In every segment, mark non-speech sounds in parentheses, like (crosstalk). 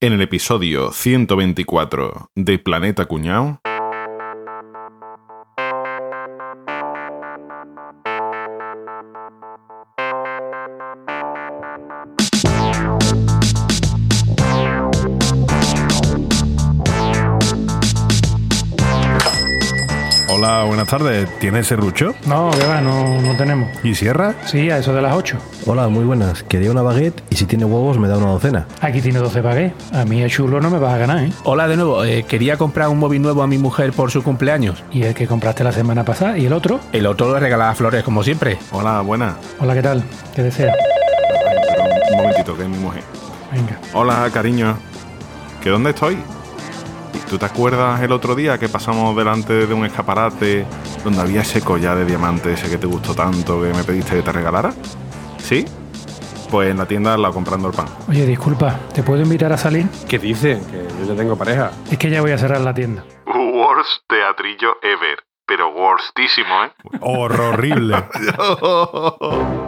En el episodio 124 de Planeta Cuñao. Tardes. ¿Tienes serrucho? No, que va, no, no tenemos. ¿Y sierra? Sí, a eso de las 8. Hola, muy buenas. Quería una baguette y si tiene huevos me da una docena. Aquí tiene 12 baguettes. A mí el chulo no me vas a ganar, ¿eh? Hola de nuevo, eh, quería comprar un móvil nuevo a mi mujer por su cumpleaños. Y el que compraste la semana pasada. ¿Y el otro? El otro le regalaba flores como siempre. Hola, buena. Hola, ¿qué tal? ¿Qué deseas? Un momentito, que es mi mujer. Venga. Hola, cariño. ¿Que dónde estoy? ¿Tú te acuerdas el otro día que pasamos delante de un escaparate donde había ese collar de diamantes ese que te gustó tanto que me pediste que te regalara? ¿Sí? Pues en la tienda al lado comprando el pan. Oye, disculpa, ¿te puedo invitar a salir? ¿Qué dice? Que yo ya tengo pareja. Es que ya voy a cerrar la tienda. Worst teatrillo ever. Pero worstísimo, ¿eh? Horrible. (laughs)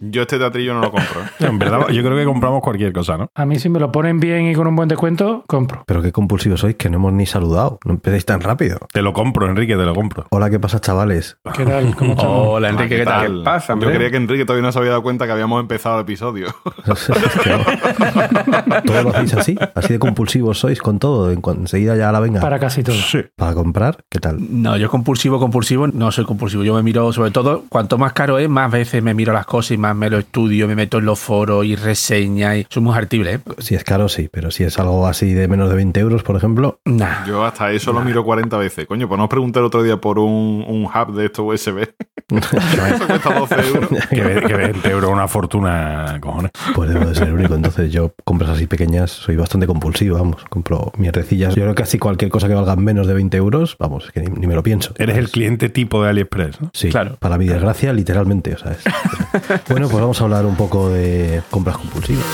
Yo este teatrillo no lo compro. ¿eh? (laughs) en verdad, yo creo que compramos cualquier cosa, ¿no? A mí si me lo ponen bien y con un buen descuento, compro. Pero qué compulsivos sois que no hemos ni saludado. No empecéis tan rápido. Te lo compro, Enrique, te lo compro. Hola, ¿qué pasa, chavales? ¿Qué tal? (laughs) ¿Cómo estamos? Hola Enrique, ¿qué tal? ¿Qué pasa, Yo creía que Enrique todavía no se había dado cuenta que habíamos empezado el episodio. (laughs) ¿Todo lo hacéis así? ¿Así de compulsivos sois con todo? Enseguida ya la venga. Para casi todo. Sí. ¿Para comprar? ¿Qué tal? No, yo compulsivo, compulsivo, no soy compulsivo. Yo me miro, sobre todo, cuanto más caro es, más veces me miro las cosas y más me lo estudio, me meto en los foros y reseñas y soy muy ¿eh? Si es caro, sí, pero si es algo así de menos de 20 euros, por ejemplo, Nah. Yo hasta eso lo miro 40 veces. Coño, pues nos pregunté el otro día por un, un hub de estos USB. (laughs) Eso cuesta 12 euros. Que, que 20 euros una fortuna, cojones. pues debo de ser el único. Entonces yo, compras así pequeñas, soy bastante compulsivo, vamos. Compro mierdecillas. Yo creo que casi cualquier cosa que valga menos de 20 euros, vamos, es que ni, ni me lo pienso. Eres el cliente tipo de AliExpress, ¿no? Sí, Claro. para mi desgracia, literalmente, o sea, es- (laughs) bueno, pues vamos a hablar un poco de compras compulsivas.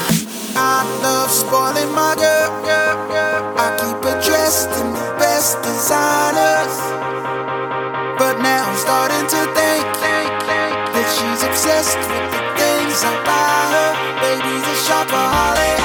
Obsessed with the things I buy her. Baby's a shopaholic.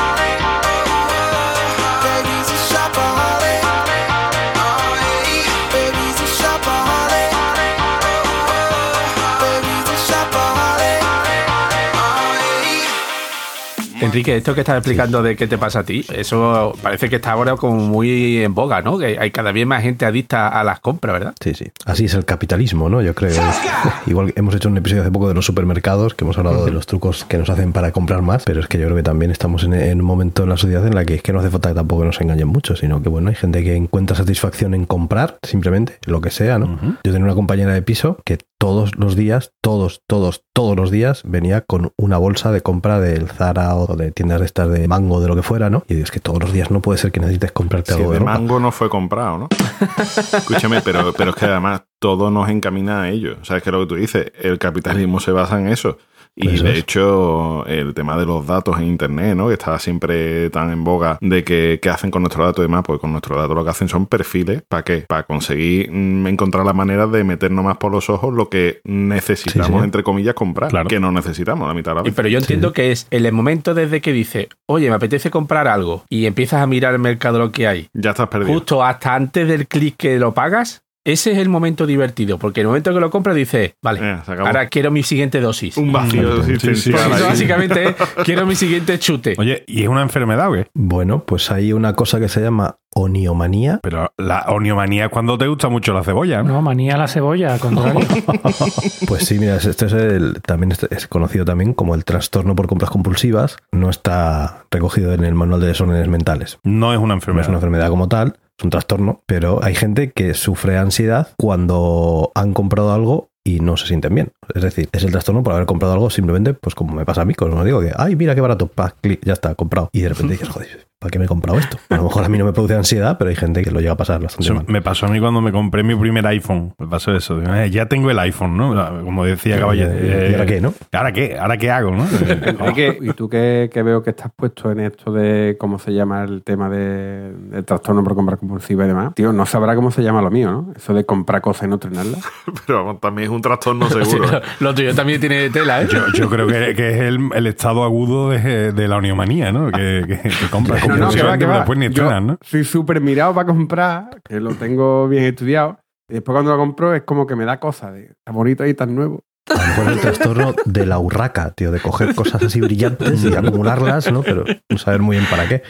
Enrique, esto que estás explicando de qué te pasa a ti, eso parece que está ahora como muy en boga, ¿no? Que hay cada vez más gente adicta a las compras, ¿verdad? Sí, sí. Así es el capitalismo, ¿no? Yo creo. (laughs) Igual hemos hecho un episodio hace poco de los supermercados, que hemos hablado de los trucos que nos hacen para comprar más, pero es que yo creo que también estamos en, en un momento en la sociedad en la que es que no hace falta que tampoco nos engañen mucho, sino que, bueno, hay gente que encuentra satisfacción en comprar, simplemente, lo que sea, ¿no? Yo tenía una compañera de piso que todos los días, todos, todos, todos los días venía con una bolsa de compra del Zara o de tiendas de estas de mango, de lo que fuera, ¿no? Y es que todos los días no puede ser que necesites comprarte algo de de ropa. mango no fue comprado, ¿no? (laughs) Escúchame, pero, pero es que además todo nos encamina a ello. ¿Sabes qué es lo que tú dices? El capitalismo se basa en eso. Y de es. hecho, el tema de los datos en Internet, ¿no? Que está siempre tan en boga de que qué hacen con nuestros datos y demás. Pues con nuestros datos lo que hacen son perfiles. ¿Para qué? Para conseguir mm, encontrar la manera de meternos más por los ojos lo que necesitamos, Sí, sí. entre comillas, comprar. Claro. Que no necesitamos la mitad de la Y, vez. pero yo entiendo que es el momento desde que dice, oye, me apetece comprar algo y empiezas a mirar el mercado lo que hay, Ya estás perdido. justo hasta antes del clic que lo pagas, ese es el momento divertido, porque el momento que lo compras dices, vale, Eh, ahora quiero mi siguiente dosis. Un vacío Sí, sí, sí. existencial Porque eso ahí. básicamente es, (laughs) quiero mi siguiente chute. Oye, ¿y es una enfermedad o qué? Bueno, pues hay una cosa que se llama oniomanía. Pero la oniomanía es cuando te gusta mucho la cebolla, ¿no? No, manía la cebolla, al contrario. (laughs) Pues sí, mira, esto es el, también es, es conocido también como el trastorno por compras compulsivas. No está recogido en el manual de desórdenes mentales. No es una No enfermedad. es una enfermedad como tal, es un trastorno, pero hay gente que sufre ansiedad cuando han comprado algo y no se sienten bien. Es decir, es el trastorno por haber comprado algo simplemente, pues como me pasa a mí, como digo, que, ay, mira qué barato, pa, clic, ya está, comprado. Y de repente dices, joder, ¿para qué me he comprado esto? A lo mejor a mí no me produce ansiedad, pero hay gente que lo llega a pasar bastante Eso mal. me pasó a mí cuando me compré mi primer iPhone. Me pasó eso. Digo, eh, ya tengo el iPhone, ¿no? Como decía ¿Y- Caballero. y- y ahora qué, no? ¿Ahora qué? ¿Ahora qué hago, no? (laughs) Eh, y tú que veo que estás puesto en esto de cómo se llama el tema de, del trastorno por compra compulsiva y demás, tío, no sabrá cómo se llama lo mío, ¿no? Eso de comprar cosas y no estrenarlas. (laughs) Pero también es un trastorno (laughs) seguro. ¿eh? Lo tuyo también tiene tela, ¿eh? yo, yo creo que, que es el, el estado agudo de, de la oniomanía, ¿no? Que, que, que compras No, no, que va, que va. después ni Yo estrenas, ¿no? soy súper mirado para comprar, que lo tengo bien estudiado. Y después cuando lo compro es como que me da cosas de tan bonito y tan nuevo. A lo mejor el trastorno de la urraca, tío, de coger cosas así brillantes y acumularlas, ¿no? Pero no saber muy bien para qué.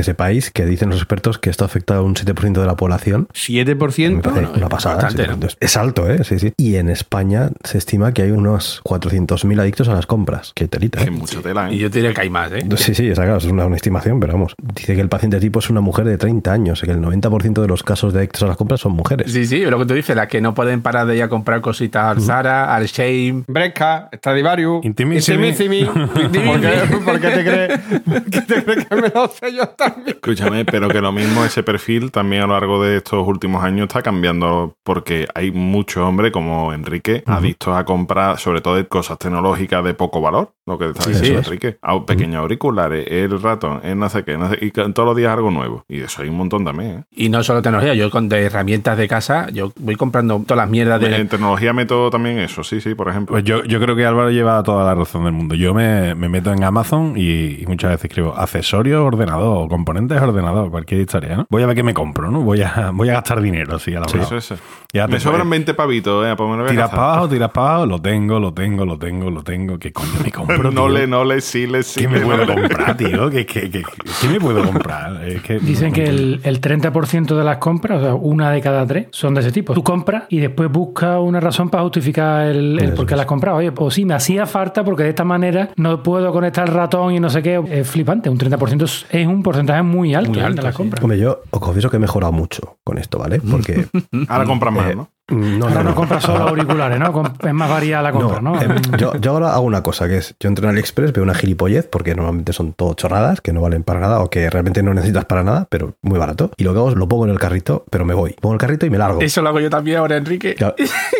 Que sepáis que dicen los expertos que esto afecta a un 7% de la población. Me 7%. parece bueno, una es pasada. bastante, 7%. Es alto, ¿eh? Sí, sí. Y en España se estima que hay unos 400.000 adictos a las compras. Qué telita, Que ¿eh? mucha tela, Y ¿eh? yo te diría que hay más, ¿eh? Sí, sí, esa, claro, es una, una estimación, pero vamos. Dice que el paciente tipo es una mujer de 30 años, que el 90% de los casos de adictos a las compras son mujeres. Sí, sí, lo que tú dices, las que no pueden parar de ir a comprar cositas al Zara, al Shame. Bresca, Stradivarius, Intimissimi. Intimissimi. (laughs) ¿Por qué, por qué te crees por (laughs) qué te crees que me lo sé yo también? Escúchame, pero que lo mismo ese perfil también a lo largo de estos últimos años está cambiando porque hay muchos hombres como Enrique adictos a comprar sobre todo de cosas tecnológicas de poco valor, lo que está diciendo sí. Enrique. A- pequeños auriculares, el ratón, el no sé qué, no sé- y todos los días algo nuevo. Y eso hay un montón también, ¿eh? Y no solo tecnología, yo con de herramientas de casa, yo voy comprando todas las mierdas de. En tecnología meto también eso, sí, sí, por ejemplo. Pues yo, yo creo que Álvaro lleva toda la razón del mundo. Yo me, me meto en Amazon y, y muchas veces escribo accesorios, ordenador, componentes, ordenador, cualquier historia, ¿no? Voy a ver qué me compro, ¿no? Voy a, (laughs) voy a gastar dinero, sí, a la Sí, eso es. Ya te Me sobran puedes- 20 pavitos, ¿eh? Pues me lo voy a Tiras para abajo, tiras para abajo, lo tengo, lo tengo, lo tengo, lo tengo. ¿Qué coño me compro? (laughs) no tío? le, no le, sí le, sí ¿Qué me puedo no le. comprar, tío? ¿Qué, qué, qué, qué me puedo comprar? Es que, Dicen que el, el 30% de las compras, o sea, una de cada tres, son de ese tipo. Tú compras y después buscas una razón para justificar el, el Eso por qué las has comprado. Oye, pues sí, me hacía falta porque de esta manera no puedo conectar el ratón y no sé qué. Es flipante. Un 30% es- es un porcentaje muy alto, Muy ¿eh? alto, de las sí. compras. Hombre, yo os confieso que he mejorado mucho con esto, ¿vale? Porque. (laughs) Ahora compran más, eh, ¿no? no, Ahora no, no compras solo (laughs) auriculares, ¿no? Es más variada la compra, ¿no? eh, (laughs) yo, yo ahora hago una cosa, que es, yo entro en AliExpress, veo una gilipollez, porque normalmente son todo chorradas, que no valen para nada, o que realmente no necesitas para nada, pero muy barato. Y lo que hago es lo pongo en el carrito, pero me voy. Pongo el carrito y me largo. Eso lo hago yo también ahora, Enrique. Claro.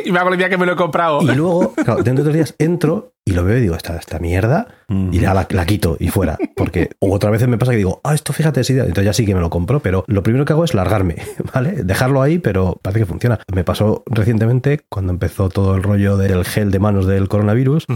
y me hago la idea que me lo he comprado. Y luego, claro, dentro de dos días entro y lo veo y digo, esta, esta mierda, y ya la, la quito y fuera. Porque (laughs) otra vez me pasa que digo, ah, esto fíjate, sí, entonces ya sí que me lo compro, pero lo primero que hago es largarme, (laughs) ¿vale? Dejarlo ahí, pero parece que funciona. Me pasó recientemente cuando empezó todo el rollo del gel de manos del coronavirus.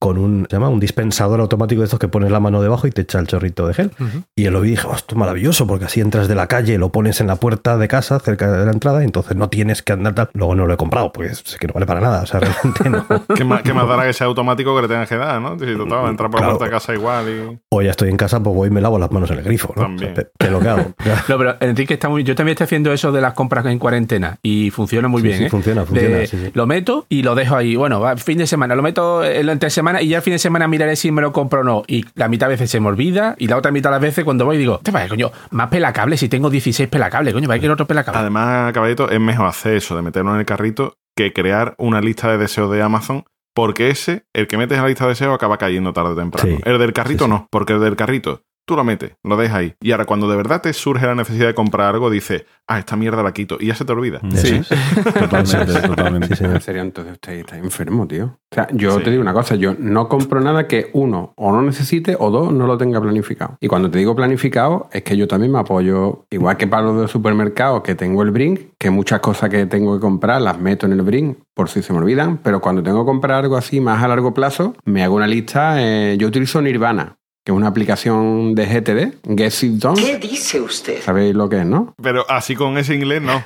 Con un, se llama un dispensador automático de estos que pones la mano debajo y te echa el chorrito de gel. Y lo vi y dije, "Oh, esto es maravilloso, porque así entras de la calle, lo pones en la puerta de casa, cerca de la entrada, y entonces no tienes que andar tal. Luego no lo he comprado, porque sé que no vale para nada. O sea, realmente no. ¿Qué más, qué más dará que sea automático que le tengas que dar, ¿no? Si total, a entrar por la puerta de casa igual y... O ya estoy en casa, pues voy y me lavo las manos en el grifo, ¿no? También. O sea, pe- ¿qué es lo que hago? (laughs) No, pero Enrique está muy. Yo también estoy haciendo eso de las compras en cuarentena y funciona muy Sí, bien. sí, ¿eh? funciona, funciona, De- sí, sí. Lo meto y lo dejo ahí. Bueno, va, fin de semana, lo meto en la entre semana y ya el fin de semana miraré si me lo compro o no. Y la mitad de veces se me olvida y la otra mitad de las veces cuando voy digo, te vaya, coño, más pelacables si tengo 16 pelacables, coño, vaya que el otro pelacable. Además, caballito, es mejor hacer eso de meterlo en el carrito que crear una lista de deseos de Amazon. Porque ese, el que metes en la lista de deseos, acaba cayendo tarde o temprano. Sí. El del carrito Sí, sí. no, porque el del carrito tú lo metes, lo dejas ahí. Y ahora, cuando de verdad te surge la necesidad de comprar algo, dices, ah, esta mierda la quito. Y ya se te olvida. Mm. Sí. Totalmente, (laughs) totalmente. Sí. En serio, entonces usted está enfermo, tío. O sea, yo Sí. te digo una cosa, yo no compro nada que uno o no necesite o dos no lo tenga planificado. Y cuando te digo planificado, es que yo también me apoyo, igual que para los de supermercados, que tengo el Brink, que muchas cosas que tengo que comprar las meto en el Brink por si se me olvidan, pero cuando tengo que comprar algo así más a largo plazo, me hago una lista. eh, yo utilizo Nirvana, que es una aplicación de GTD, Get It Done. ¿Qué dice usted? ¿Sabéis lo que es, no? Pero así con ese inglés, no.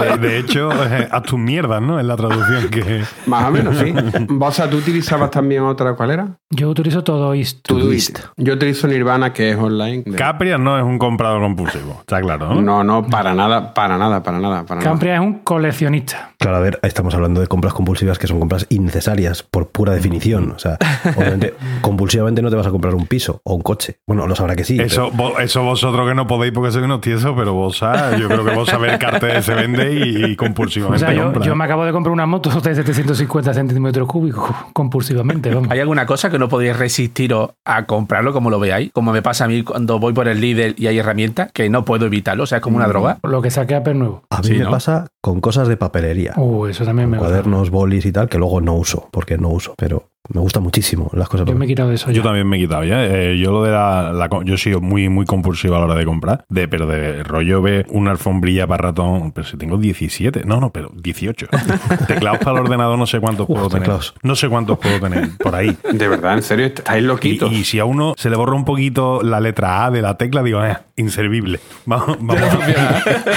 De, (laughs) de hecho, eh, haz tus mierdas, ¿no? Es la traducción que. Más o menos, sí. Bosa, ¿tú utilizabas también otra? ¿Cuál era? Yo utilizo todo esto. Todoist. Yo utilizo Nirvana, que es online. de- Capria no es un comprador compulsivo, está claro, ¿no? No, no, para nada, para nada, para nada, para nada. Campria es un coleccionista. Claro, a ver, estamos hablando de compras compulsivas que son compras innecesarias por pura definición. O sea, obviamente, (laughs) compulsivamente no te vas a a comprar un piso o un coche. Bueno, lo sabrá que sí. Eso, eso vosotros que no podéis porque sois unos tiesos, pero vos, ah, yo creo que vos sabéis el cartel se vende y, y O compulsivamente sea, yo, yo me acabo de comprar una moto de 750 centímetros cúbicos compulsivamente, vamos. ¿Hay alguna cosa que no podéis resistiros a comprarlo como lo veáis? Como me pasa a mí cuando voy por el líder y hay herramientas, que no puedo evitarlo, o sea, es como una droga. Lo que saque Apple nuevo. A mí Sí, me ¿no? pasa con cosas de papelería. Uh, eso también me gusta. cuadernos, bolis y tal, que luego no uso, porque no uso, pero me gusta muchísimo las cosas. Yo me he quitado eso. Yo ya. también me he quitado ya. Eh, yo lo de la, la co- Yo he sido muy, muy compulsivo a la hora de comprar. De, pero de rollo ve una alfombrilla para ratón. Pero si tengo 17. No, no, pero 18. (laughs) teclados para el ordenador no sé cuántos puedo tener. teclados. No sé cuántos puedo tener por ahí. (laughs) De verdad, en serio, estáis Y, loquitos. y si a uno se le borra un poquito la letra A de la tecla, digo, eh, inservible. Vamos, vamos. (laughs)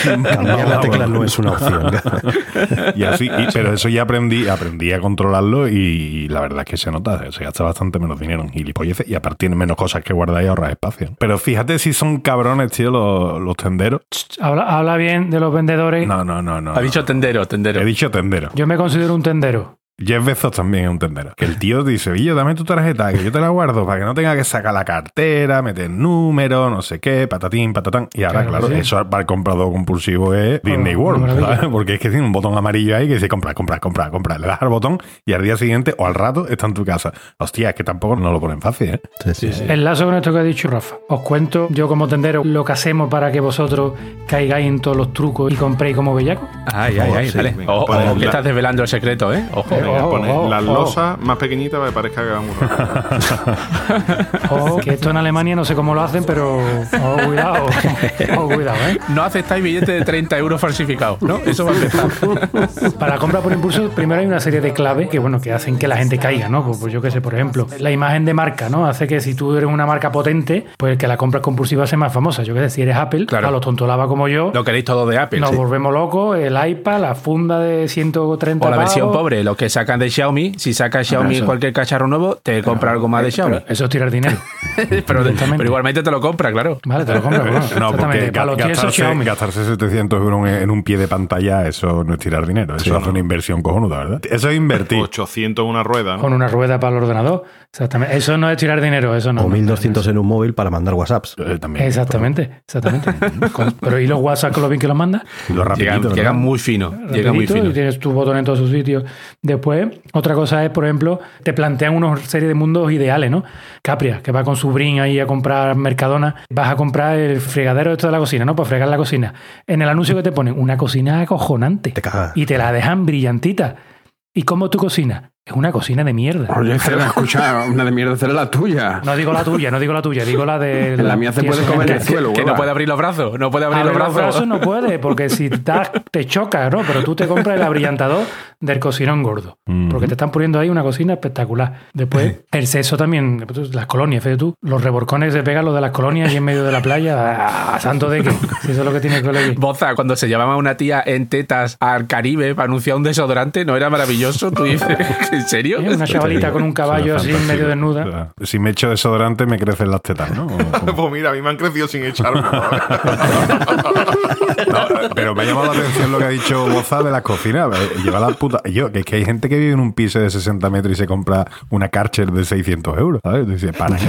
Cambiar la tecla no es una opción. Y así, y- pero eso ya aprendí, aprendí a controlarlo y, y la verdad es que se nota, se gasta bastante menos dinero en gilipolleces y aparte tiene menos cosas que guardar y ahorrar espacio. Pero fíjate si son cabrones, tío, los, los tenderos. Habla, habla bien de los vendedores. No, no, no, no. Ha dicho tendero, tendero. He dicho tendero. Yo me considero un tendero. Jeff Bezos también es un tendero. Que el tío dice, oye, dame tu tarjeta, que yo te la guardo para que no tenga que sacar la cartera, meter número, no sé qué, patatín, patatán. Y ahora, Claro claro, que sí. eso para el comprador compulsivo es Disney Oh, World. ¿sabes? Porque es que tiene un botón amarillo ahí que dice comprar, comprar, comprar, comprar. Le das al botón y al día siguiente o al rato está en tu casa. Hostia, es que tampoco no lo ponen fácil, ¿eh? Sí, sí, sí. Enlazo con esto que ha dicho Rafa. Os cuento yo como tendero lo que hacemos para que vosotros caigáis en todos los trucos y compréis como bellaco. Ay, ay, ay, Ojo, ponle ojo, que estás desvelando el secreto, ¿eh? Ojo. Oh, pone oh, las oh. losas más pequeñitas para que parezca Ojo, (laughs) que esto en Alemania no sé cómo lo hacen, pero oh, cuidado, oh, (laughs) cuidado, ¿eh? No aceptáis billetes de 30 euros falsificados, ¿no? Eso va a empezar. (laughs) Para la compra por impulso, primero hay una serie de claves que, bueno, que hacen que la gente caiga, ¿no? Pues, pues yo qué sé, por ejemplo, la imagen de marca, ¿no? Hace que si tú eres una marca potente, pues que la compra compulsiva sea más famosa. Yo qué sé, si eres Apple, Claro. a los tontolaba como yo, Lo queréis todo de Apple. nos sí. volvemos locos, el iPad, la funda de 130 O la versión pobre, los que sacan de Xiaomi. Si saca Xiaomi eso. cualquier cacharro nuevo, te compra algo más de Xiaomi. Pero eso es tirar dinero. (laughs) pero, igualmente te lo compra, claro. Vale, te lo bueno, (laughs) No, porque gastarse, gastarse 700 euros en, un pie de pantalla, eso no es tirar dinero. Eso hace una inversión cojonuda, ¿verdad? Eso es invertir. 800 en una rueda, ¿no? Con una rueda para el ordenador. Exactamente. Eso no es tirar dinero, eso no. O no, no, 1200 en un móvil para mandar WhatsApps. Eh, también. Exactamente, exactamente. (laughs) Con- pero ¿y los WhatsApp con lo bien que los manda? Lo rapidito, Llegan, llegan muy fino. Llega muy Rapidito, fino. y tienes tu botón en todos sus sitios. Después, otra cosa es, por ejemplo, te plantean una serie de mundos ideales, ¿no? Capria, que va con su brin ahí a comprar Mercadona, vas a comprar el fregadero de toda la cocina, ¿no? Para fregar la cocina. En el anuncio que te ponen, una cocina acojonante. Te cagas. Y te la dejan brillantita. ¿Y cómo tu cocina? Es una cocina de mierda. Oye, Cera, escucha, una de mierda será la tuya. No digo la tuya, no digo la tuya, digo la de... En la mía se puede comer que- el suelo, Que no puede abrir los brazos. No puede abrir Abrir los los brazos. brazos no puede, porque si das, te choca, ¿no? Pero tú te compras el abrillantador del cocinón gordo. Porque te están poniendo ahí una cocina espectacular. Después, el sexo también, las colonias, fíjate tú, los reborcones se pegan los de las colonias y en medio de la playa, ¿a santo de qué? Si eso es lo que tiene que elegir. Boza, cuando se llamaba una tía en tetas al Caribe para anunciar un desodorante, ¿no era maravilloso? Tú dices, ¿en serio? ¿Eh? Una chavalita con un caballo así en medio desnuda. Si me echo desodorante, me crecen las tetas, ¿no? (laughs) Pues mira, a mí me han crecido sin echarme. (laughs) (laughs) No, pero me ha llamado la atención lo que ha dicho Boza de las cocinas. Lleva la puta. Yo, que es que hay gente que vive en un piso de 60 metros y se compra una Karcher de 600 euros. ¿Sabes? Dice, ¿para qué?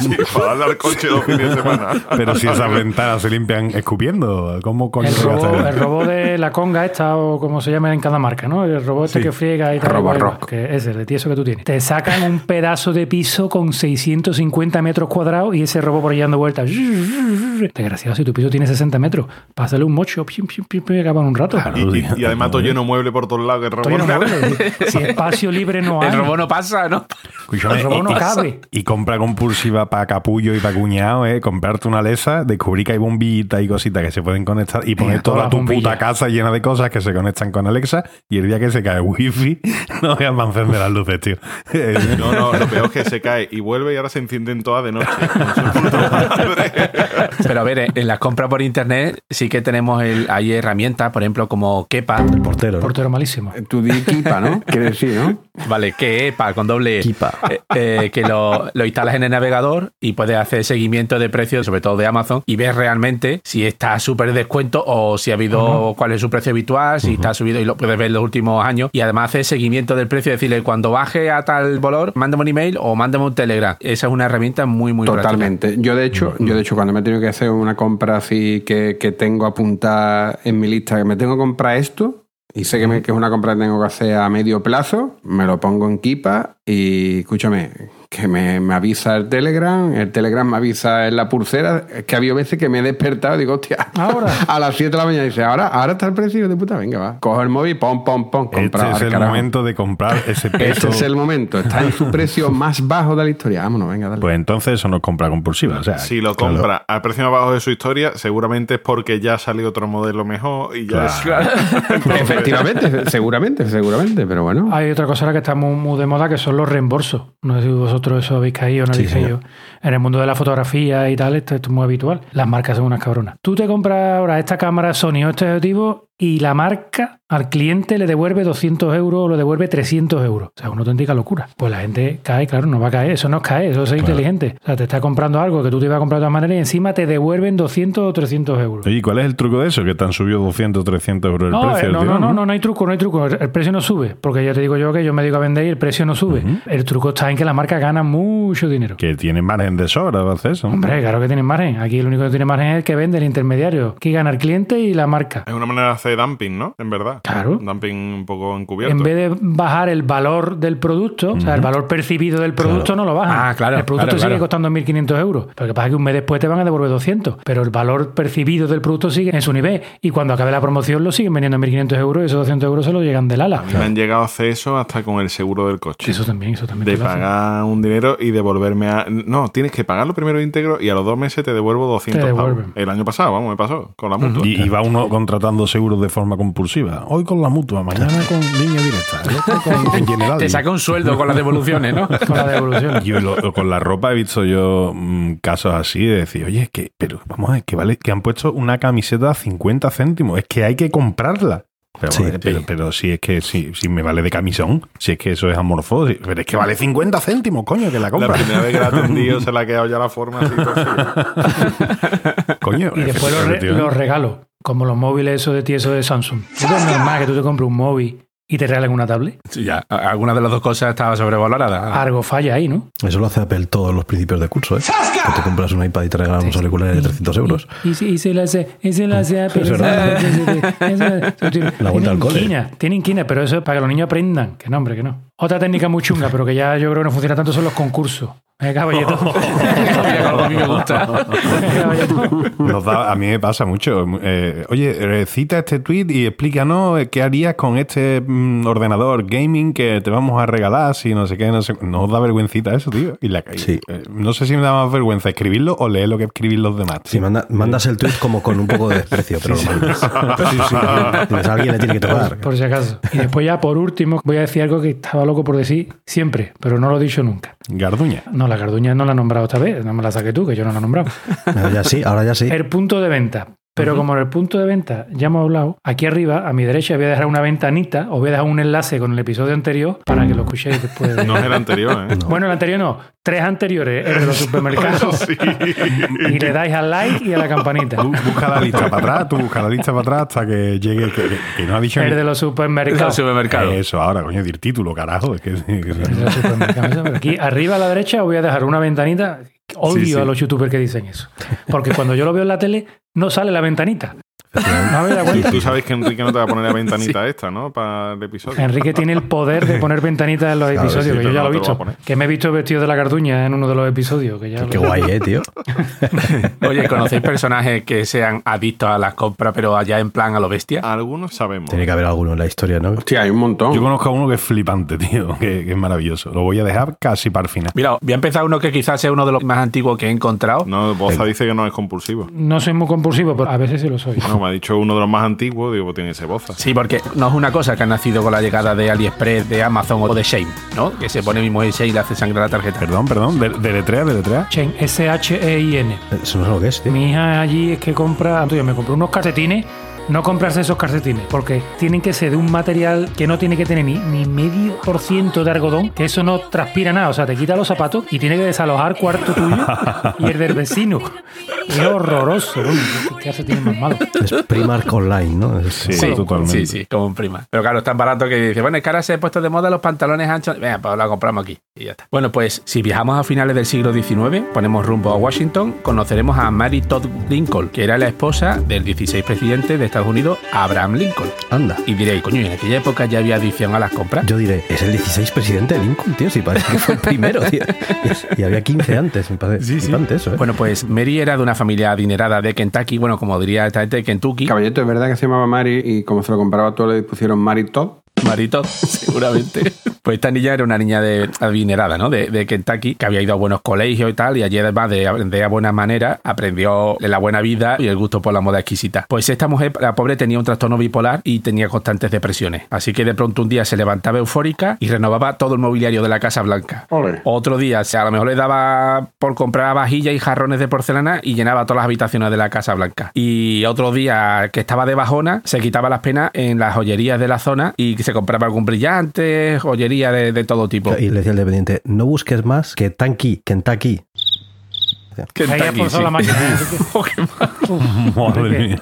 Sí, para darle al coche dos fines de semana. Pero si esas ventanas se limpian escupiendo, ¿cómo coño El robot, el robot de la conga esta, o como se llama en cada marca, ¿no? El robot este Sí. que friega y tal. Roborock. Que es el tieso que tú tienes. Te sacan un pedazo de piso con 650 metros cuadrados y ese robot por ahí dando vueltas. Desgraciado, si tu piso tiene 60 metros, pásale un mocho, pim, pim, pim, pim, y acaba en un rato. Claro. Y, y- y además todo lleno de mueble por todos lados. Un robot. mueble. Si (laughs) espacio libre no hay. El robot no pasa, ¿no? Escúchame, El robot y- no y- cabe. Y compra compulsiva para capullo y para cuñado, ¿eh? Comprarte una lesa, descubrir que hay bombillitas y cositas que se pueden conectar y poner toda las tu puta casa llena de cosas que se conectan con Alexa y el día que se cae el wifi no (laughs) veas para encender las luces, tío. (laughs) No, no, lo peor es que se cae y vuelve y ahora se encienden todas de noche. (laughs) Pero a ver, en las compras por internet sí que tenemos el, hay herramientas, por ejemplo, como Kepa. Portero. ¿no? Portero malísimo. Tú di Kipa, ¿no? (laughs) Quiere decir, ¿no? Vale, Kepa con doble E. Kepa. Eh, eh, que lo, lo instalas en el navegador y puedes hacer seguimiento de precios, sobre todo de Amazon, y ves realmente si está súper descuento o si ha habido cuál es su precio habitual, si está subido y lo puedes ver en los últimos años. Y además hace seguimiento del precio, decirle cuando baje a tal valor, mándame un email o mándame un telegram. Esa es una herramienta muy, muy práctica. Totalmente. Yo de hecho, yo de hecho cuando me he tenido que hacer una compra así que, que tengo apuntada en mi lista que me tengo que comprar esto y sé que, me- que es una compra que tengo que hacer a medio plazo, me lo pongo en Kipa y escúchame, que me, me avisa el Telegram, el Telegram me avisa en la pulsera, es que había veces que me he despertado y digo, hostia, Ahora. (laughs) a las 7 de la mañana dice, ahora, ahora está el precio de puta, venga, va. Cojo el móvil, pom, pom, pom, Este compra. es el carajo. momento de comprar ese (laughs) peso. Este es el momento, está en su precio (laughs) más bajo de la historia. Vámonos, venga, dale. Pues entonces eso no es compra compulsiva. O sea, Si lo claro. compra al precio más bajo de su historia, seguramente es porque ya ha salido otro modelo mejor y ya Claro. es- Efectivamente, seguramente, seguramente, pero bueno. Hay otra cosa ahora que está muy, muy de moda que son los reembolsos. No sé si vosotros eso habéis caído no Sí, habéis caído. señor. En el mundo de la fotografía y tal, esto, esto es muy habitual. Las marcas son unas cabronas. Tú te compras ahora esta cámara Sony o este objetivo y la marca al cliente le devuelve 200 euros o le devuelve 300 euros. O sea, una auténtica locura. Pues la gente cae, claro, no va a caer. Eso no es caer, eso es inteligente. O sea, te está comprando algo que tú te ibas a comprar de todas maneras y encima te devuelven 200 o 300 euros. ¿y cuál es el truco de eso? Que te han subido 200, 300 euros el No, precio. eh, no, del no, tirón, no, no, no hay truco, no hay truco. El, el precio no sube, porque ya te digo yo que yo me digo a vender y el precio no sube. El truco está en que la marca gana mucho dinero. Que tiene margen de sobra hacer eso. ¿no? Hombre, claro que tiene margen. Aquí lo único que tiene margen es el que vende el intermediario. Aquí gana el cliente y la marca. es una manera de hacer dumping, ¿no? En verdad. Claro. Dumping un poco encubierto. En vez de bajar el valor del producto, o sea, el valor percibido del producto no lo bajan. Ah, claro, El producto claro, sigue claro. costando 1.500 euros. Pero que pasa es que un mes después te van a devolver 200. Pero el valor percibido del producto sigue en su nivel. Y cuando acabe la promoción lo siguen vendiendo a 1.500 euros y esos 200 euros se lo llegan del ala. A mí me han llegado a hacer eso hasta con el seguro del coche. Eso también, eso también. de lo pagar un dinero y devolverme a... No, tienes que pagarlo primero íntegro y a los dos meses te devuelvo 200 Te. El año pasado, vamos, me pasó con la mutua. Y, y va uno contratando seguros de forma compulsiva. Hoy con la mutua, mañana (laughs) con línea directa, con (laughs) en general. Te saca un sueldo con las devoluciones, ¿no? (laughs) Con la devolución. Yo lo- con la ropa he visto yo mm, casos así de decir, oye, es que, pero vamos a ver, que vale, que han puesto una camiseta a 50 céntimos, es que hay que comprarla. Pero, Sí, pero, pero si es que si, si me vale de camisón, si es que eso es amorfo, si- pero es que vale 50 céntimos, coño, que la La compra. primera vez que la atendido se le ha quedado ya la forma así. Coño, Y después los, re- los regalos, como los móviles esos de ti, eso de Samsung. ¿Tú es (laughs) normal que tú te compres un móvil y te regalen una tablet? Sí, ya. Alguna de las dos cosas estaba sobrevalorada. Algo falla ahí, ¿no? Eso lo hace Apple todos los principios de curso, ¿eh? Que te compras un iPad y te regalan unos auriculares de 300 euros. Y, y, y se le hace, y se le hace, pero Es verdad. (laughs) La vuelta al cole. Tienen tienen quina, pero eso es para que los niños aprendan. Que no, hombre, que no. Otra técnica muy chunga, pero que ya yo creo que no funciona tanto son los concursos. ¿Eh, caballito? A mí me gusta. (laughs) ¿Eh, caballito? Nos da- a mí me pasa mucho. Eh, oye, cita este tweet y explícanos eh, qué harías con este mm, ordenador gaming que te vamos a regalar si no sé qué, no sé. No os da vergüencita eso, tío. Y la, y, Sí. eh, no sé si me da más vergüenza escribirlo o leer lo que escribir los demás. Si manda- mandas el tweet como con un poco de desprecio, pero lo mandas. A alguien le tiene que tocar. Por si acaso. Y después ya, por último, voy a decir algo que estaba loco por decir siempre, pero no lo he dicho nunca. Garduña. No, la Garduña no la he nombrado esta vez, no me la saqué tú, que yo no la he nombrado. (laughs) Ahora ya sí, ahora ya sí. El punto de venta. Pero como en el punto de venta ya hemos hablado, aquí arriba, a mi derecha, voy a dejar una ventanita o voy a dejar un enlace con el episodio anterior para que lo escuchéis después. de- No es el anterior, ¿eh? Bueno, el anterior no, tres anteriores, el de los (laughs) supermercados. (laughs) Y le dais al like y a la campanita. Bu- Busca la lista para atrás, tú busca la lista para atrás hasta que llegue, que, que- que no ha dicho El ni- de los El supermercados. supermercado. Eso, ahora, coño, dir título, carajo. Es que, que- El de los (laughs) supermercados. Aquí arriba a la derecha os voy a dejar una ventanita. Odio Sí, sí. a los youtubers que dicen eso. Porque cuando yo lo veo en la tele, no sale la ventanita. Tú sabes que Enrique no te va a poner la ventanita esta, ¿no? Para el episodio. Enrique tiene el poder de poner ventanitas en los Claro, episodios, sí, que yo ya no lo he visto. Que me he visto vestido de la garduña en uno de los episodios. Que ya Qué lo- guay, eh, tío. (laughs) Oye, ¿conocéis personajes que sean adictos a las compras, pero allá en plan a lo bestia? Algunos sabemos. Tiene que haber alguno en la historia, ¿no? Hostia, hay un montón. Yo conozco a uno que es flipante, tío, que, que es maravilloso. Lo voy a dejar casi para el final. Mira, voy a empezar uno que quizás sea uno de los más antiguos que he encontrado. No, Boza dice que no es compulsivo. No soy muy compulsivo, pero a veces sí lo soy. No, me ha dicho uno de los más antiguos, digo, pues tiene ese Boza. Sí, porque no es una cosa que ha nacido con la llegada de AliExpress, de Amazon o de Shane, ¿no? Que se pone mismo ese y le hace sangrar la tarjeta. Perdón, perdón, de, deletrea, deletrea. Chen, S-H-E-I-N. Eso no es lo que es, tío. Mi hija allí es que compra. Yo me compré unos calcetines no comprarse esos calcetines, porque tienen que ser de un material que no tiene que tener ni, ni medio por ciento de algodón, que eso no transpira nada, o sea, te quita los zapatos y tiene que desalojar cuarto tuyo y el del vecino. Es horroroso, qué calcetines más malos. Es Primark Online, ¿no? Es- Sí, totalmente. Sí, sí, como un prima. Pero claro, es tan barato que dice, bueno, es que ahora se ha puesto de moda los pantalones anchos. Venga, pues la compramos aquí y ya está. Bueno, pues si viajamos a finales del siglo XIX, ponemos rumbo a Washington, conoceremos a Mary Todd Lincoln, que era la esposa del 16 presidente de Estados Unidos, Abraham Lincoln. Anda. Y diréis, coño, ¿y en aquella época ya había adicción a las compras. Yo diré, es el 16 presidente de Lincoln, tío, si parece que fue el (laughs) primero, tío. Y había 15 antes, me parece flipante eso, ¿eh? Bueno, pues Mary era de una familia adinerada de Kentucky, bueno, como diría esta gente, de Kentucky. Caballito, es verdad que se llamaba Mari y como se lo compraba todo le pusieron Mari Todd. Marito, (laughs) seguramente. Pues esta niña era una niña de adinerada, ¿no? De, de Kentucky, que había ido a buenos colegios y tal, y allí además de aprender a buena manera, aprendió la buena vida y el gusto por la moda exquisita. Pues esta mujer, la pobre, tenía un trastorno bipolar y tenía constantes depresiones. Así que de pronto un día se levantaba eufórica y renovaba todo el mobiliario de la Casa Blanca. Otro día, o sea, a lo mejor le daba por comprar vajillas y jarrones de porcelana y llenaba todas las habitaciones de la Casa Blanca. Y otro día que estaba de bajona, se quitaba las penas en las joyerías de la zona y se compraba algún brillante, joyería de, todo tipo. Y le decía al dependiente, no busques más que Tanky, Kentucky. Kentucky, Ahí ha forzado sí. la máquina. Oh. (laughs) Madre mía.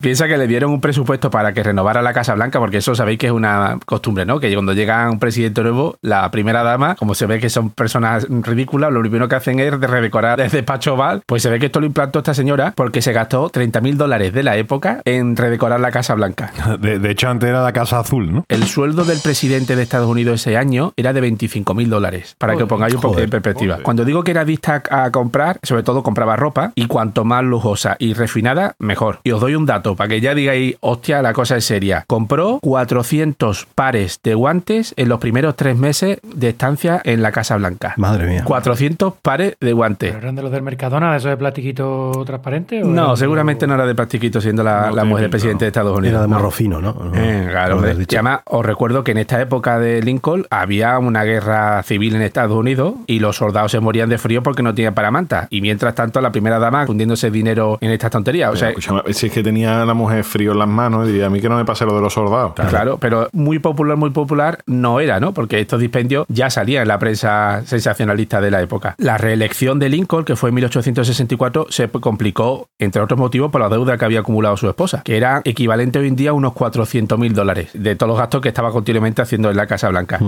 Piensa que le dieron un presupuesto para que renovara la Casa Blanca, porque eso sabéis que es una costumbre, ¿no? Que cuando llega un presidente nuevo, la primera dama, como se ve que son personas ridículas, lo primero que hacen es de redecorar el despacho oval. Pues se ve que esto lo implantó esta señora porque se gastó 30 mil dólares de la época en redecorar la Casa Blanca. De, de hecho, antes era la Casa Azul, ¿no? El sueldo del presidente de Estados Unidos ese año era de 25 mil dólares, para que os pongáis un poco en perspectiva. Cuando digo que era adicta a comprar, sobre todo compraba ropa, y cuanto más lujosa y refinada, mejor. Y os doy un dato, para que ya digáis, hostia, la cosa es seria. Compró 400 pares de guantes en los primeros tres meses de estancia en la Casa Blanca. Madre mía. 400 pares de guantes. ¿Pero eran de los del Mercadona, de esos de plastiquito transparente? o No, seguramente no era de plastiquito siendo la, No la tiene mujer del presidente de Estados Unidos. Era de No. morro fino, ¿no? No, Eh, claro. Y además, os recuerdo que en esta época de Lincoln había una guerra civil en Estados Unidos y los soldados se morían de frío porque no tenían para manta. Y mientras tanto, la primera dama fundiéndose dinero en estas tonterías. O sea, Escúchame, si es que tenía la mujer frío en las manos, diría a mí que no me pase lo de los soldados. Claro, pero muy popular, muy popular no era, ¿no? Porque estos dispendios ya salían en la prensa sensacionalista de la época. La reelección de Lincoln, que fue en 1864, se complicó, entre otros motivos, por la deuda que había acumulado su esposa, que era equivalente hoy en día a unos 400 mil dólares de todos los gastos que estaba continuamente haciendo en la Casa Blanca.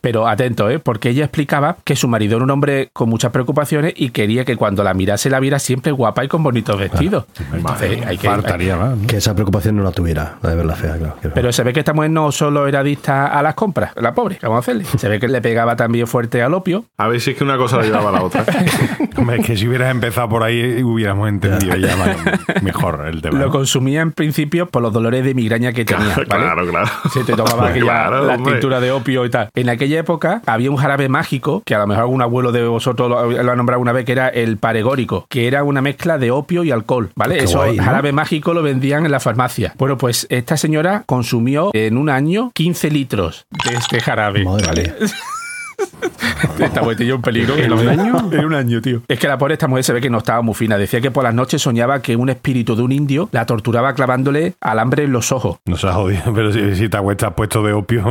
Pero atento, ¿eh? Porque ella explicaba que su marido era un hombre con muchas preocupaciones y quería que cuando la mirase la viera siempre guapa y con bonitos vestidos. Entonces, hay que, Faltaría más. ¿no? Que esa preocupación no la tuviera, la de verla fea, claro. Pero se ve que esta mujer no solo era adicta a las compras, la pobre, ¿qué vamos a hacerle? Se ve que le pegaba también fuerte al opio. A ver si es que una cosa la llevaba a la otra. (laughs) Hombre, es que si hubieras empezado por ahí hubiéramos entendido ya más- mejor el tema. Lo consumía en principio por los dolores de migraña que tenía, ¿vale? Claro, claro. Se te tomaba aquella Claro, la tintura de opio y tal. En aquella época había un jarabe mágico, que a lo mejor algún abuelo de vosotros lo, lo ha nombrado una vez, que era el paregórico, que era una mezcla de opio y alcohol, ¿vale? Qué Eso guay, ¿no? jarabe mágico lo vendían en la farmacia. Bueno, pues esta señora consumió en un año 15 litros de este jarabe. Madre ¿vale? (laughs) (laughs) Esta botella un peligro. ¿En un año? (laughs) En un año, tío. Es que la pobre esta mujer se ve que no estaba muy fina. Decía que por las noches soñaba que un espíritu de un indio la torturaba clavándole alambre en los ojos. No se ha jodido, (laughs) pero si, si te acuestas puesto de opio,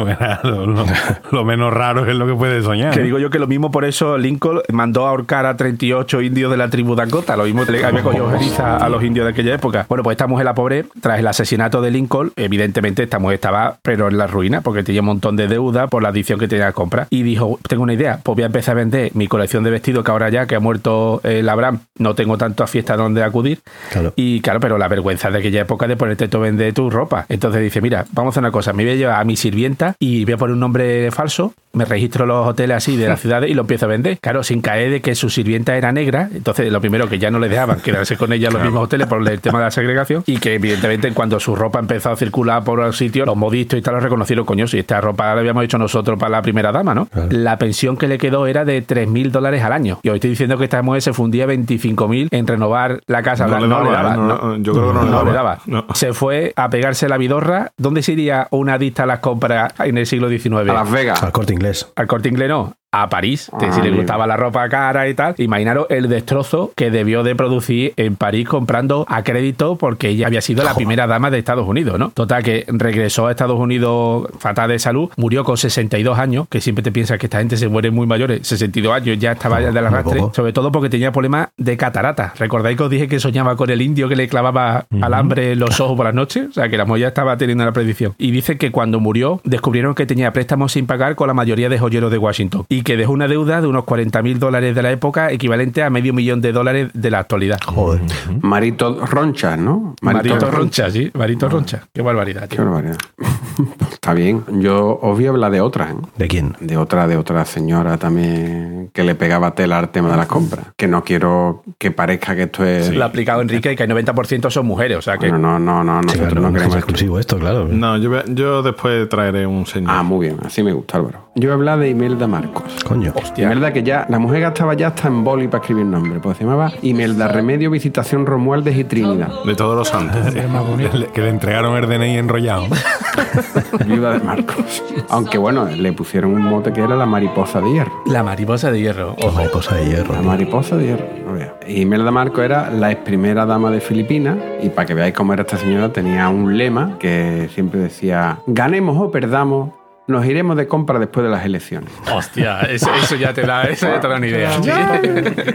lo, lo- lo menos raro que es lo que puedes soñar. Que ¿no? digo yo que lo mismo por eso Lincoln mandó a ahorcar a 38 indios de la tribu Dakota. Lo mismo le había cogido a los indios de aquella época. Bueno, pues esta mujer, la pobre, tras el asesinato de Lincoln, evidentemente esta mujer estaba pero en la ruina porque tenía un montón de deuda por la adicción que tenía a comprar. Y dijo, tengo una idea, pues voy a empezar a vender mi colección de vestidos que ahora ya que ha muerto el Abraham, no tengo tantas fiestas donde acudir. Claro. Y claro, pero la vergüenza de aquella época de ponerte tú vender tu ropa. Entonces dice, mira, vamos a hacer una cosa, me voy a llevar a mi sirvienta y voy a poner un nombre falso, me registro los hoteles así de las (laughs) ciudades y lo empiezo a vender. Claro, sin caer de que su sirvienta era negra, entonces lo primero que ya no le dejaban quedarse con ella en los mismos hoteles por el tema de la segregación y que evidentemente cuando su ropa empezó a circular por los sitios, los modistos y tal lo reconocieron, coño, si esta ropa la habíamos hecho nosotros para la primera dama, ¿no? La pensión que le quedó era de 3.000 dólares al año. Y hoy estoy diciendo que esta mujer se fundía 25.000 en renovar la casa. No le daba, ¿eh? No, no, yo creo que no le daba. le daba. No. Se fue a pegarse la vidorra. ¿Dónde se iría una adicta a las compras en el siglo XIX? A Las Vegas. Al corte inglés. Al corte inglés no. A París. que Ah, si le gustaba la ropa cara y tal, imaginaros el destrozo que debió de producir en París comprando a crédito porque ella había sido la primera dama de Estados Unidos, ¿no? Total, que regresó a Estados Unidos fatal de salud, murió con 62 años, que siempre te piensas que esta gente se muere muy mayores, 62 años ya estaba ya del arrastre, sobre todo porque tenía problemas de catarata. ¿Recordáis que os dije que soñaba con el indio que le clavaba alambre en los ojos por las noches? O sea, que la mujer ya estaba teniendo la predicción. Y dice que cuando murió descubrieron que tenía préstamos sin pagar con la mayoría de joyeros de Washington y que dejó una deuda de unos 40 mil dólares de la época equivalente a medio millón de dólares de la actualidad. Joder. Marito Ronchas, ¿no? Marito Roncha, sí, Marito Roncha. Qué barbaridad, Qué tío. barbaridad. (laughs) Está bien. Yo os voy a hablar de otra, ¿eh? ¿De quién? De otra, de otra señora también que le pegaba tela al tema de las compras. Que no quiero que parezca que esto es. Lo ha aplicado Enrique y que el 90% son mujeres, o sea que... No, no, no, no, Sí, claro, no es queremos esto. exclusivo esto, claro. No, yo, yo después traeré un señor. Ah, muy bien, así me gusta, Álvaro. Yo voy a hablar de Imelda Marcos. Coño. Imelda que ya, la mujer gastaba ya hasta en boli para escribir nombre, pues se llamaba Imelda Remedio Visitación Romualdez y Trinidad. De todos los santos. Que le entregaron el DNI enrollado. (laughs) Viuda de Marcos. Aunque bueno, le pusieron un mote que era la mariposa de hierro. La mariposa de hierro. Ojo, mariposa de hierro. La mariposa de hierro. Imelda Marcos era la ex primera dama de Filipinas y para que veáis cómo era esta señora tenía un lema que siempre decía, ganemos o perdamos, nos iremos de compra después de las elecciones. Hostia, eso, eso ya te da, (laughs) eso ya te da una idea.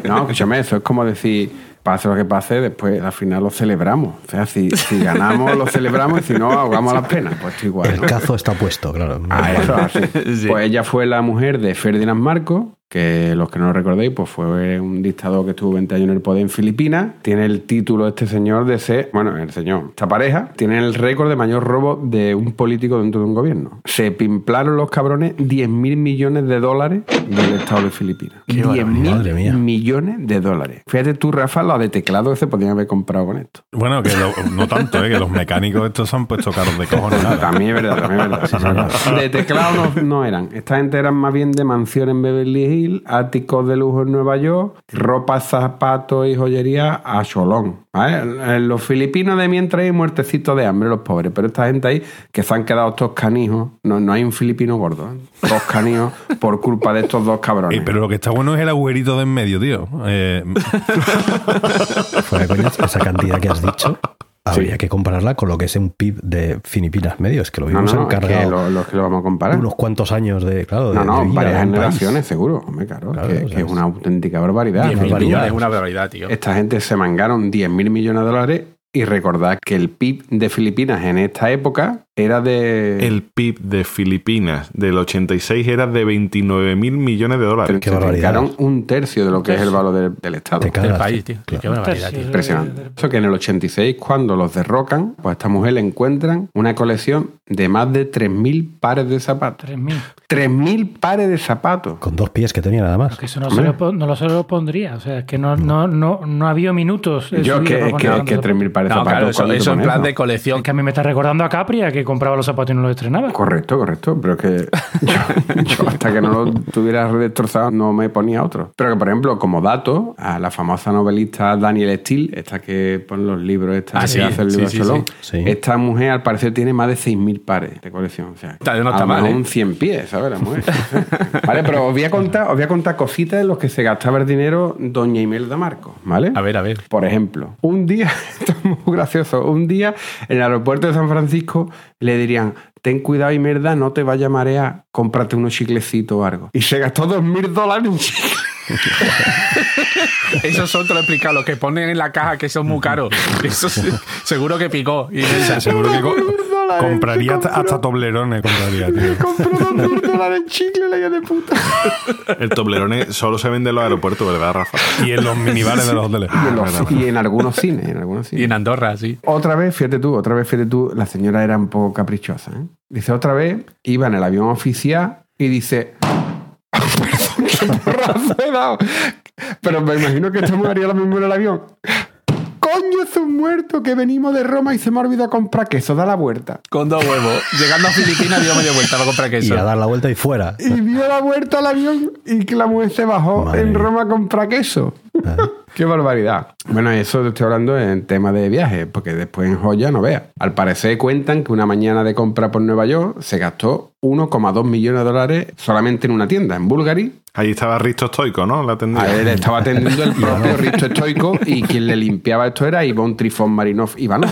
No, escúchame, eso es como decir, pase lo que pase, después al final lo celebramos. O sea, si, si ganamos, lo celebramos y si no, ahogamos las penas. Pues esto igual. El cazo está puesto, claro. Ah, eso así. (laughs) Pues ella fue la mujer de Ferdinand Marcos, que los que no lo recordéis, pues fue un dictador que estuvo 20 años en el poder en Filipinas. Tiene el título este señor de ser, bueno, el señor, esta pareja, tiene el récord de mayor robo de un político dentro de un gobierno. Se pimplaron los cabrones 10 mil millones de dólares del Estado de Filipinas. 10 madre mía. mil millones de dólares. Fíjate tú, Rafa, la de teclado que se podían haber comprado con esto. Bueno, que lo- no tanto, ¿eh? que los mecánicos estos se han puesto caros de cojones. También es verdad, también es verdad. sí. (laughs) De teclado no, no eran. Esta gente eran más bien de mansión en Beverly Hills, áticos de lujo en Nueva York, ropa, zapatos y joyería a cholón. ¿vale? Los filipinos de mientras hay muertecitos de hambre, los pobres. Pero esta gente ahí que se han quedado todos canijos. No, no hay un filipino gordo. ¿eh? Todos canijos por culpa de estos dos cabrones. (laughs) Eh, pero lo que está bueno es el agujerito de en medio, tío. Eh, (laughs) Fuera esa cantidad que has dicho, habría que compararla con lo que es un PIB de Filipinas medio. Es que lo no, mismo no, es que lo, lo que lo vamos a comparar. unos cuantos años de, claro, de, no, no, de vida varias país. generaciones, seguro. Hombre, claro, Claro, que, que es una auténtica barbaridad. 10 no hay mil duda. millones es una barbaridad, tío. Esta gente se mangaron 10 mil millones de dólares y recordad que el PIB de Filipinas en esta época era de... El PIB de Filipinas del 86 era de 29 mil millones de dólares. Qué se barbaridad. trincaron un tercio de lo que es el valor del, del Estado. Te Del país, tío. tío. Qué barbaridad, tío. Impresionante. Eso que en el 86, cuando los derrocan, pues a esta mujer le encuentran una colección de más de 3.000 pares de zapatos. 3.000. 3.000 pares de zapatos. Con dos pies que tenía nada más. Que eso no, se lo, no lo se lo pondría. O sea, es que no, no, no, no ha habido minutos. Yo que, es que, que zapatos. 3.000 pares de No, zapatos. claro, eso, ¿cuándo te eso en plan de colección. Es que a mí me está recordando a Capria que compraba los zapatos y no los estrenaba. Correcto, correcto. Pero es que (laughs) yo, yo hasta que no lo tuviera destrozado no me ponía otro. Pero que, por ejemplo, como dato, a la famosa novelista Daniel Steele, esta que pone los libros, esta Ah, que sí, hace el libro sí, sí, Cholón, sí. Sí. esta mujer al parecer tiene más de 6.000 pares de colección. O sea, Está- no a está mal, ¿eh? un 100 pies, ¿sabes? La mujer. (laughs) vale, pero os voy a contar, os voy a contar cositas en los que se gastaba el dinero doña Imelda Marcos, ¿vale? A ver, a ver. Por ejemplo, un día, (laughs) esto es muy gracioso, un día en el aeropuerto de San Francisco le dirían, ten cuidado y mierda, no te vaya a marear, cómprate unos chiclecitos o algo. Y se gastó dos mil dólares en chicles. (laughs) Esos son, te lo he explicado, los que ponen en la caja que son muy caros. (laughs) Eso seguro que picó. Y seguro que dólares, compraría hasta, compró- hasta toblerones. Compraría, (laughs) tío. Compró dos mil dólares en chicle, la hija de puta. El Toblerone solo se vende en los aeropuertos, ¿verdad, Rafa? Y en los minibares de los hoteles. Y en, los- y en algunos cines, en algunos Y cines. en Andorra, sí. Otra vez, fíjate tú, otra vez, fíjate tú, la señora era un poco caprichosa. ¿eh? Dice, otra vez, iba en el avión oficial y dice, perdón, (laughs) qué porrazo he dado. Pero me imagino que esta mujer haría lo mismo en el avión. Coño, es un muerto que venimos de Roma y se me ha olvidado comprar queso, da la vuelta. Con dos huevos. Llegando a Filipinas dio media vuelta para comprar Y queso. a dar la vuelta y fuera. Y dio la vuelta al avión y que la mujer se bajó Madre en. Roma a comprar queso. Qué barbaridad. Bueno, eso te estoy hablando en tema de viaje, porque después en joya no veas. Al parecer cuentan que una mañana de compra por Nueva York se gastó 1,2 millones de dólares solamente en una tienda, en Bulgari, Ahí estaba Risto Stoico, ¿no? La. A él estaba atendiendo el propio (laughs) Risto Estoico y quien le limpiaba esto era Ivonne Trifón Marinov Ivanov.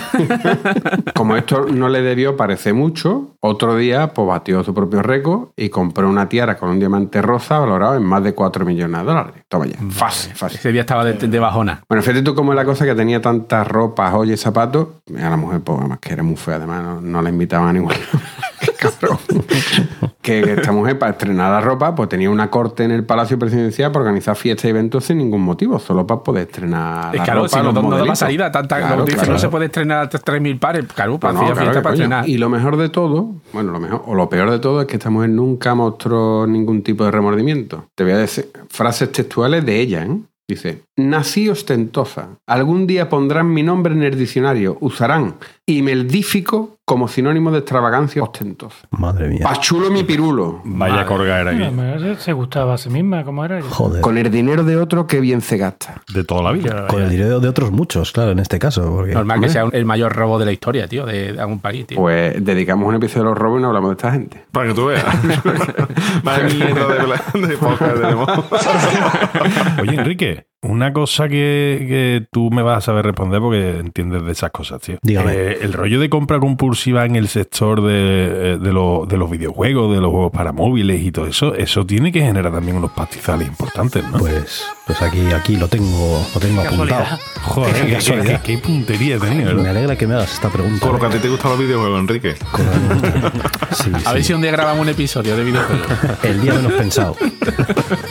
(laughs) Como esto no le debió parecer mucho, otro día pues batió su propio récord y compró una tiara con un diamante rosa valorado en más de 4 millones de dólares. Toma ya. Fácil, fácil. Ese día estaba de, de bajona. Bueno, fíjate tú cómo es la cosa que tenía tantas ropas, joyas y zapatos. A la mujer, pues, además que era muy fea, además, no, no la invitaban a ningún (laughs) Cabrón. que esta mujer, para estrenar la ropa, pues tenía una corte en el Palacio Presidencial para organizar fiestas y eventos sin ningún motivo, solo para poder estrenar Es la claro, ropa. si no, los no modelitos. salida, tanta, Claro, claro. no se puede estrenar hasta 3.000 pares. Claro, para No, hacer claro para estrenar. Y lo mejor de todo, bueno, lo mejor, o lo peor de todo es que esta mujer nunca mostró ningún tipo de remordimiento. Te voy a decir frases textuales de ella, ¿eh? Dice, nací ostentosa. Algún día pondrán mi nombre en el diccionario. Usarán imeldífico como sinónimo de extravagancia ostentosa. Madre mía. Pachulo mi pirulo. Vaya colga era aquí. mejor se gustaba a sí misma, ¿cómo era? Joder. Con el dinero de otro que bien se gasta. De toda la vida. Con el dinero de otros muchos, claro, en este caso. Porque, Normal que sea un- el mayor robo de la historia, tío, de, de algún país, tío. Pues dedicamos un episodio a los robos y no hablamos de esta gente. Para que tú veas. (laughs) Vaya mierda de, de podcast tenemos. (laughs) Oye, Enrique, una cosa que, que tú me vas a saber responder porque entiendes de esas cosas, tío. Dígame. Eh, el rollo de compra compulsiva en el sector de, de, lo- de los videojuegos, de los juegos para móviles y todo eso, eso tiene que generar también unos pastizales importantes, ¿no? Pues, pues aquí, aquí lo tengo, lo tengo apuntado. Casualidad. Joder, qué qué, qué- casualidad. qué- qué puntería tenía, Me ¿verdad? alegra que me hagas esta pregunta. Por lo que a ti te gustan los videojuegos, Enrique. Sí, a sí. ver si un día grabamos un episodio de videojuegos. (laughs) El día menos pensado.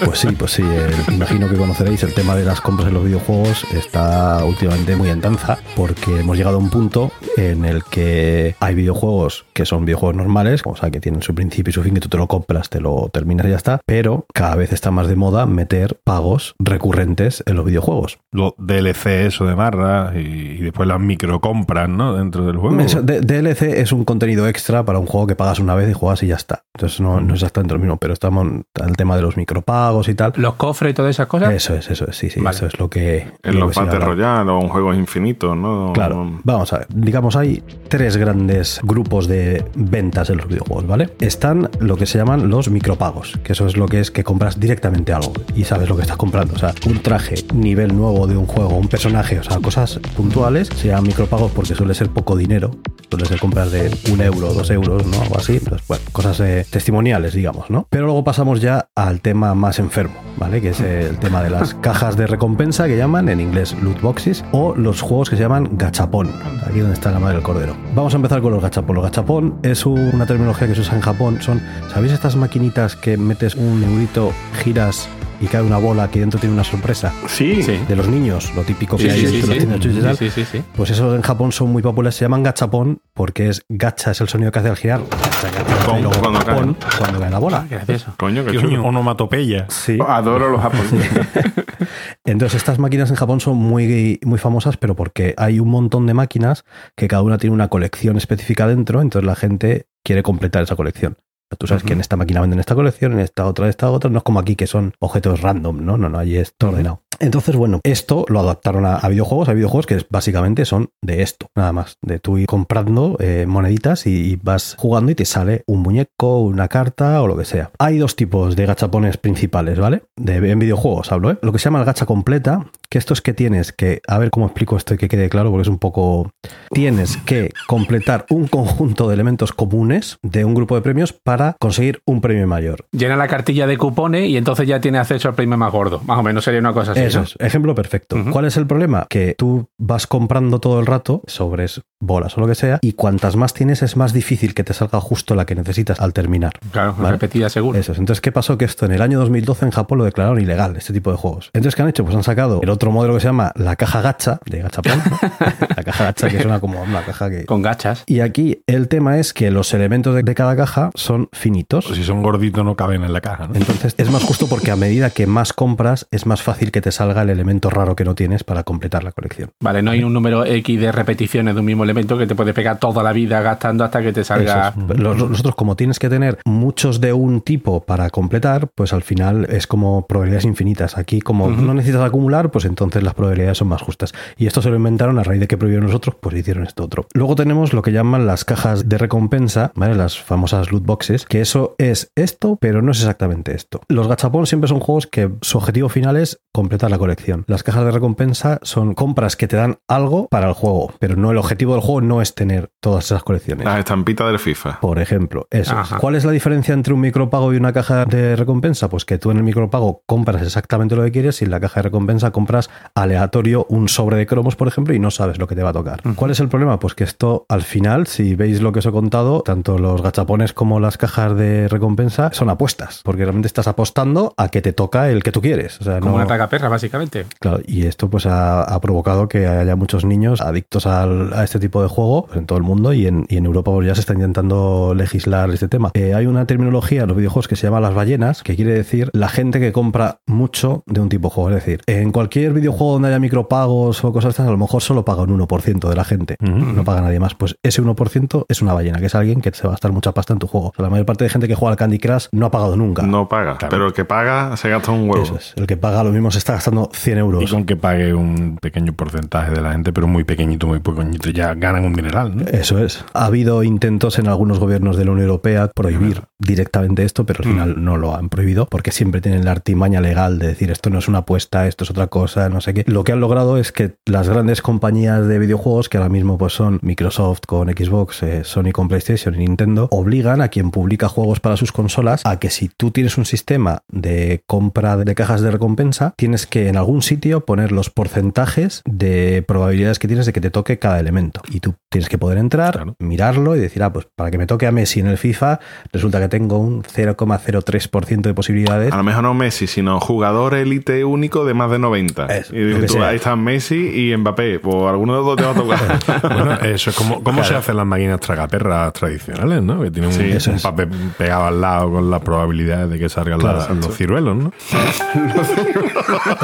Pues sí, pues sí. el- imagino que conoceréis el tema de las compras en los videojuegos. Está últimamente muy en danza porque hemos llegado a un punto en el que hay videojuegos que son videojuegos normales, o sea, que tienen su principio y su fin, que tú te lo compras, te lo terminas y ya está. Pero cada vez está más de moda meter pagos recurrentes en los videojuegos. Los DLC, eso de marra, y, y después las microcompras, ¿no? Dentro del juego. Eso, DLC es un contenido extra para un juego que pagas una vez y juegas y ya está. Entonces no, no es exactamente lo mismo, pero estamos al tema de los micropagos y tal. Los cofres y todas esas cosas. Eso es, eso es, sí, sí, Vale. eso es lo que... En lo los Battle. Royale o en juegos infinitos, ¿no? Claro, vamos a ver. Digamos, hay tres grandes grupos de ventas en los videojuegos, ¿vale? Están lo que se llaman los micropagos, que eso es lo que es que compras directamente algo y sabes lo que estás comprando. O sea, un traje, nivel nuevo de un juego, un personaje, o sea, cosas puntuales, se llaman micropagos porque suele ser poco dinero, suele ser compras de un euro, dos euros, ¿no? Algo así. Pues, bueno, cosas eh, testimoniales, digamos, ¿no? Pero luego pasamos ya al tema más enfermo, ¿vale? Que es el tema de las cajas de recompensa que llaman en inglés loot boxes o los juegos que se llaman gachapón, aquí donde está la madre del cordero. Vamos a empezar con los gachapón. Los gachapón es un- una terminología que se usa en Japón. Son, ¿sabéis estas maquinitas que metes un eurito, giras y cae una bola que dentro tiene una sorpresa? Sí. De los niños, lo típico que Sí, hay sí, en sí, las sí. tiendas chuches y tal. Sí, sí, sí, sí. Pues esos en Japón son muy populares, se llaman gachapón porque es gacha, es el sonido que hace al girar. Gacha, gacha, Con- y luego cuando cae. pon, cuando cae la bola. Qué gracioso. Coño, qué Qué chulo. onomatopeya. Sí. Adoro los japoneses. (laughs) Entonces estas máquinas en Japón son muy, muy famosas, pero porque hay un montón de máquinas que cada una tiene una colección específica dentro, entonces la gente quiere completar esa colección. Tú sabes que en esta máquina venden esta colección, en esta otra, esta otra. No es como aquí que son objetos random, ¿no? No, no, allí es todo ordenado. Entonces, bueno, esto lo adaptaron a, a videojuegos. Hay videojuegos que básicamente son de esto, nada más. De tú ir comprando eh, moneditas y, y vas jugando y te sale un muñeco, una carta o lo que sea. Hay dos tipos de gachapones principales, ¿vale? De, en videojuegos hablo, ¿eh? Lo que se llama el gacha completa, que esto es que tienes que, a ver cómo explico esto y que quede claro, porque es un poco... Tienes que completar un conjunto de elementos comunes de un grupo de premios para conseguir un premio mayor. Llena la cartilla de cupones y entonces ya tiene acceso al premio más gordo. Más o menos sería una cosa así. Eso es, ejemplo perfecto. ¿Cuál es el problema? Que tú vas comprando todo el rato sobres, bolas o lo que sea, y cuantas más tienes es más difícil que te salga justo la que necesitas al terminar. Claro, Vale. repetida seguro. Eso es. Entonces, ¿qué pasó? Que esto en el año 2012 en Japón lo declararon ilegal, este tipo de juegos. Entonces, ¿qué han hecho? Pues han sacado el otro modelo que se llama la caja gacha, de gachapón. (laughs) la caja gacha que suena como una caja que... Con gachas. Y aquí el tema es que los elementos de, de cada caja son finitos. Pues si son gorditos no caben en la caja, ¿no? Entonces es más justo porque a medida que más compras es más fácil que te salga el elemento raro que no tienes para completar la colección. Vale, no hay un número X de repeticiones de un mismo elemento que te puede pegar toda la vida gastando hasta que te salga. Es. Los- Nosotros, como tienes que tener muchos de un tipo para completar, pues al final es como probabilidades infinitas. Aquí, como no necesitas acumular, pues entonces las probabilidades son más justas. Y esto se lo inventaron a raíz de que prohibieron nosotros, pues hicieron esto otro. Luego tenemos lo que llaman las cajas de recompensa, ¿vale? Las famosas loot boxes, que eso es esto, pero no es exactamente esto. Los gachapón siempre son juegos que su objetivo final es completar la colección. Las cajas de recompensa son compras que te dan algo para el juego, pero no el objetivo del juego no es tener todas esas colecciones. Las estampitas del FIFA. Por ejemplo, eso. Ajá. ¿Cuál es la diferencia entre un micropago y una caja de recompensa? Pues que tú en el micropago compras exactamente lo que quieres y en la caja de recompensa compras aleatorio un sobre de cromos, por ejemplo, y no sabes lo que te va a tocar. ¿Cuál es el problema? Pues que esto al final, si veis lo que os he contado, tanto los gachapones como las cajas de recompensa son apuestas, porque realmente estás apostando a que te toca el que tú quieres. O sea, Como no- una perra, básicamente. Claro, y esto pues ha, ha provocado que haya muchos niños adictos al- a este tipo de juego en todo el mundo y en, y en Europa pues, ya se está intentando legislar este tema. Eh, hay una terminología en los videojuegos que se llama las ballenas, que quiere decir la gente que compra mucho de un tipo de juego. Es decir, en cualquier videojuego donde haya micropagos o cosas estas, a lo mejor solo paga un 1% de la gente, no paga nadie más. Pues ese 1% es una ballena, que es alguien que se va a gastar mucha pasta en tu juego. O sea, la mayor parte de gente que juega al Candy Crush no ha pagado nunca. No paga, pero el que paga se gasta un huevo. Eso es. El que paga lo mismo se está gastando 100 euros. Y con que pague un pequeño porcentaje de la gente, pero muy pequeñito, muy pequeñito, ya ganan un dineral, ¿no? Eso es. Ha habido intentos en algunos gobiernos de la Unión Europea prohibir directamente esto, pero al final no lo han prohibido porque siempre tienen la artimaña legal de decir esto no es una apuesta, esto es otra cosa, no sé qué. Lo que han logrado es que las grandes compañías de videojuegos, que ahora mismo pues son Microsoft con Xbox, eh, Sony con PlayStation y Nintendo, obligan a quien publica juegos para sus consolas a que si tú tienes un sistema de compra de cajas de recompensa, tienes que en algún sitio poner los porcentajes de probabilidades que tienes de que te toque cada elemento. Y tú tienes que poder entrar, Claro. mirarlo y decir, ah, pues para que me toque a Messi en el FIFA, resulta que tengo un 0,03% de posibilidades. A lo mejor no Messi, sino jugador élite único de más de 90. Eso, y dices tú, ahí están Messi y Mbappé. Pues alguno de los dos te va a tocar. (laughs) Bueno, eso es como cómo se hacen las máquinas tragaperras tradicionales, ¿no? Que tienen un, Sí, papel pegado al lado con las probabilidades de que salgan Claro, las- los ciruelos, ¿no? (laughs) (laughs)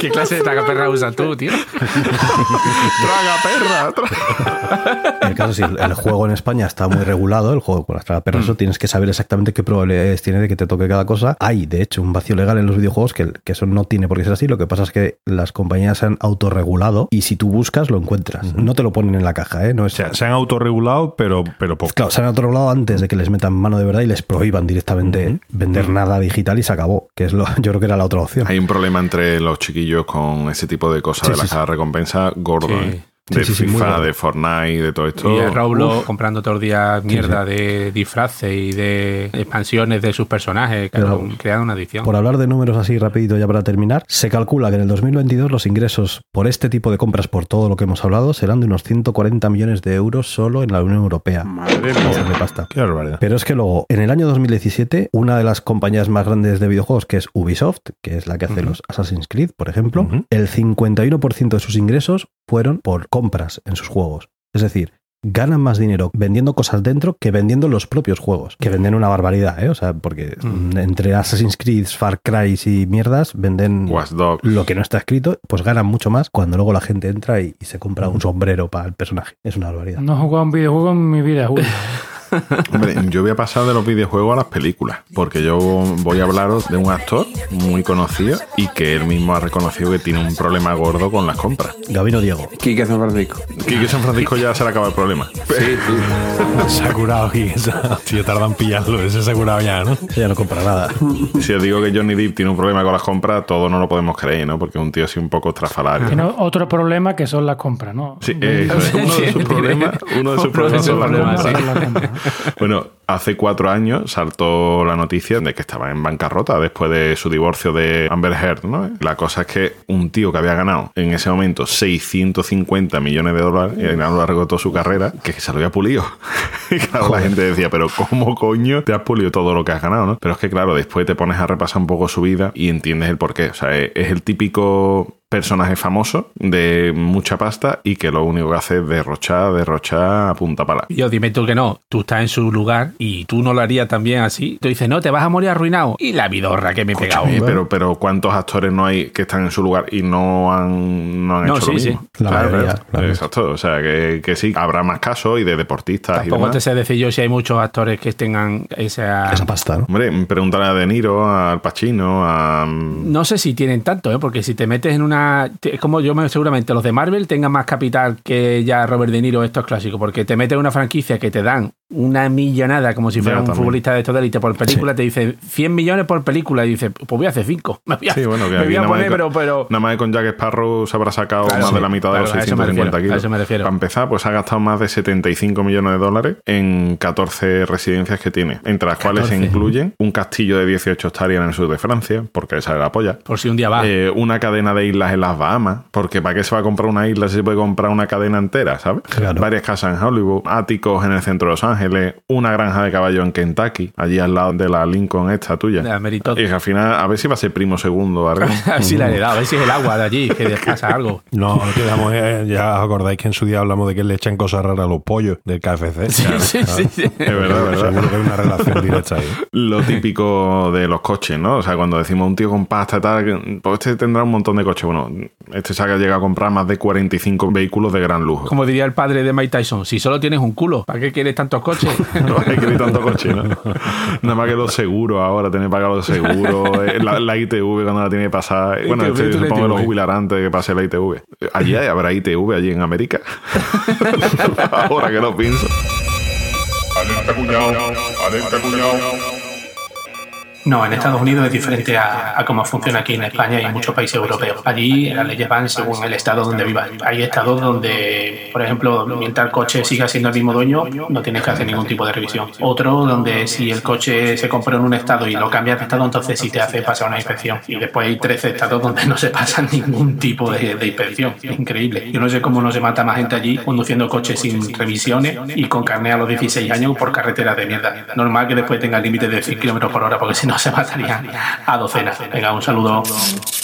¿Qué clase de tragaperra usas tú, tío? ¡Traga perra! tra- En el caso, si el, el juego en España está muy regulado, el juego con las tragaperras, eso tienes que saber exactamente qué probabilidades tiene de que te toque cada cosa. Hay, de hecho, un vacío legal en los videojuegos que, que eso no tiene por qué ser así. Lo que pasa es que las compañías se han autorregulado y si tú buscas, lo encuentras. No te lo ponen en la caja, ¿eh? No es, O sea, se han autorregulado, pero, pero poco. Claro, se han autorregulado antes de que les metan mano de verdad y les prohíban directamente vender nada digital y se acabó, que es lo, (laughs) yo creo que era la otra opción. Hay un problema entre los chiquillos con ese tipo de cosas Sí, de la sí, recompensa gordo. Sí. ¿eh? De sí, sí, muy FIFA, de Fortnite, de todo esto. Y Roblox comprando todos los días mierda de disfraces y de expansiones de sus personajes, Pero- creando una adicción. Por hablar de números así rapidito ya para terminar, se calcula que en el 2022 los ingresos por este tipo de compras, por todo lo que hemos hablado, serán de unos 140 millones de euros solo en la Unión Europea. Madre mía. pasta. Qué barbaridad. Pero es que luego, en el año 2017, una de las compañías más grandes de videojuegos, que es Ubisoft, que es la que hace los Assassin's Creed, por ejemplo, Ujú. el 51% de sus ingresos fueron por compras en sus juegos. Es decir, ganan más dinero vendiendo cosas dentro que vendiendo los propios juegos, que venden una barbaridad, ¿eh? O sea, porque mm, entre Assassin's Creed, Far Cry y mierdas venden lo que no está escrito, pues ganan mucho más cuando luego la gente entra y, y se compra un sombrero para el personaje. Es una barbaridad. No he jugado un videojuego en mi vida, Julio. (laughs) (laughs) Hombre, yo voy a pasar de los videojuegos a las películas, porque yo voy a hablaros de un actor muy conocido y que él mismo ha reconocido que tiene un problema gordo con las compras. Gabino Diego. Quique San Francisco. Quique San Francisco ya se le acaba el problema. (laughs) Sí, sí. (laughs) Se ha curado y si tardan en pillarlo, ese se ha curado ya, ¿no? Ya no compra nada. Si os digo que Johnny Depp tiene un problema con las compras, todos no lo podemos creer, ¿no? Porque es un tío así un poco estrafalario. Tiene otro problema que son las compras, ¿no? Sí, eh, uno de sus problemas. Uno de sus problemas son las compras. (laughs) Bueno, hace cuatro años saltó la noticia de que estaba en bancarrota después de su divorcio de Amber Heard, ¿no? La cosa es que un tío que había ganado en ese momento 650 millones de dólares y a lo largo de toda su carrera, que se lo había pulido. (laughs) y claro, la gente decía, pero ¿cómo coño te has pulido todo lo que has ganado, no? Pero es que claro, después te pones a repasar un poco su vida y entiendes el porqué. O sea, es el típico personaje famoso de mucha pasta y que lo único que hace es derrochar, derrochar a punta pala. Yo dime tú que no, tú estás en su lugar y tú no lo harías también así. Tú dices, no, te vas a morir arruinado. Y la vidorra que me he pegado. Escúchame, pero, pero ¿cuántos actores no hay que están en su lugar y no han, no han No, hecho sí, lo sí. mismo? La mayoría, claro. Exacto. O sea, que, que sí, habrá más casos y de deportistas y Tampoco demás. te sé decir yo si hay muchos actores que tengan esa... Esa pasta, ¿no? Hombre, pregúntale a De Niro, al Pacino, a... No sé si tienen tanto, ¿eh? porque si te metes en una. Es como yo me seguramente los de Marvel tengan más capital que ya Robert De Niro, estos clásicos, porque te metes en una franquicia que te dan una millonada como si fuera un también. futbolista de estos de élite por película, te dice 100 millones por película y dices, pues voy a hacer 5. (laughs) Me voy a, Sí, bueno, que me voy a poner, que- pero, pero. Nada más que con Jack Sparrow se habrá sacado Claro, más sí, de la mitad de los claro, a eso me 650 refiero, kilos. a eso me refiero. Para empezar, pues ha gastado más de 75 millones de dólares en 14 residencias que tiene, entre las cuales se 14. incluyen un castillo de 18 hectáreas en el sur de Francia, porque esa es la polla. Por si un día va. Eh, una cadena de islas en las Bahamas, porque ¿para qué se va a comprar una isla si se puede comprar una cadena entera, ¿sabes? Claro. Varias casas en Hollywood, áticos en el centro de Los Ángeles, una granja de caballo en Kentucky, allí al lado de la Lincoln esta tuya. La. Y que al final, a ver si va a ser primo segundo o algo. Así la he dado, a ver si es el agua de allí, que (laughs) descansa algo. No, quedamos, eh, ya os acordáis que en su día hablamos de que le echan cosas raras a los pollos del KFC. Sí, sí, sí, sí. Es verdad, es verdad. Seguro que hay una relación directa ahí. Lo típico de los coches, ¿no? O sea, cuando decimos un tío con pasta y tal, pues este tendrá un montón de coches. Bueno, este se ha llegado a comprar más de 45 vehículos de gran lujo. Como diría el padre de Mike Tyson, si solo tienes un culo, ¿para qué quieres tantos coches? (laughs) No hay que ir tanto coche, ¿no? (laughs) Nada más que los seguros ahora, tener que pagar los seguros, eh, la, la ITV cuando la tiene que pasar. Bueno, ITV, este, supongo que lo jubilarán antes de que pase la ITV. Allí hay- habrá ITV, allí en América. (laughs) ahora que lo pienso. Alerta cuñado, alerta cuñado. No, en Estados Unidos es diferente a, a cómo funciona aquí en España y en muchos países europeos. Allí las leyes van según el estado donde vivas. Hay estados donde, por ejemplo, mientras el coche siga siendo el mismo dueño, no tienes que hacer ningún tipo de revisión. Otro donde si el coche se compró en un estado y lo cambias de estado, entonces sí te hace pasar una inspección. Y después hay 13 estados donde no se pasa (laughs) ningún tipo de, de inspección. Increíble. Yo no sé cómo no se mata más gente allí conduciendo coches sin revisiones y con carne a los 16 años por carreteras de mierda. Normal que después tenga límite de 100 kilómetros por hora porque si no se matarían a docenas. Venga, un saludo.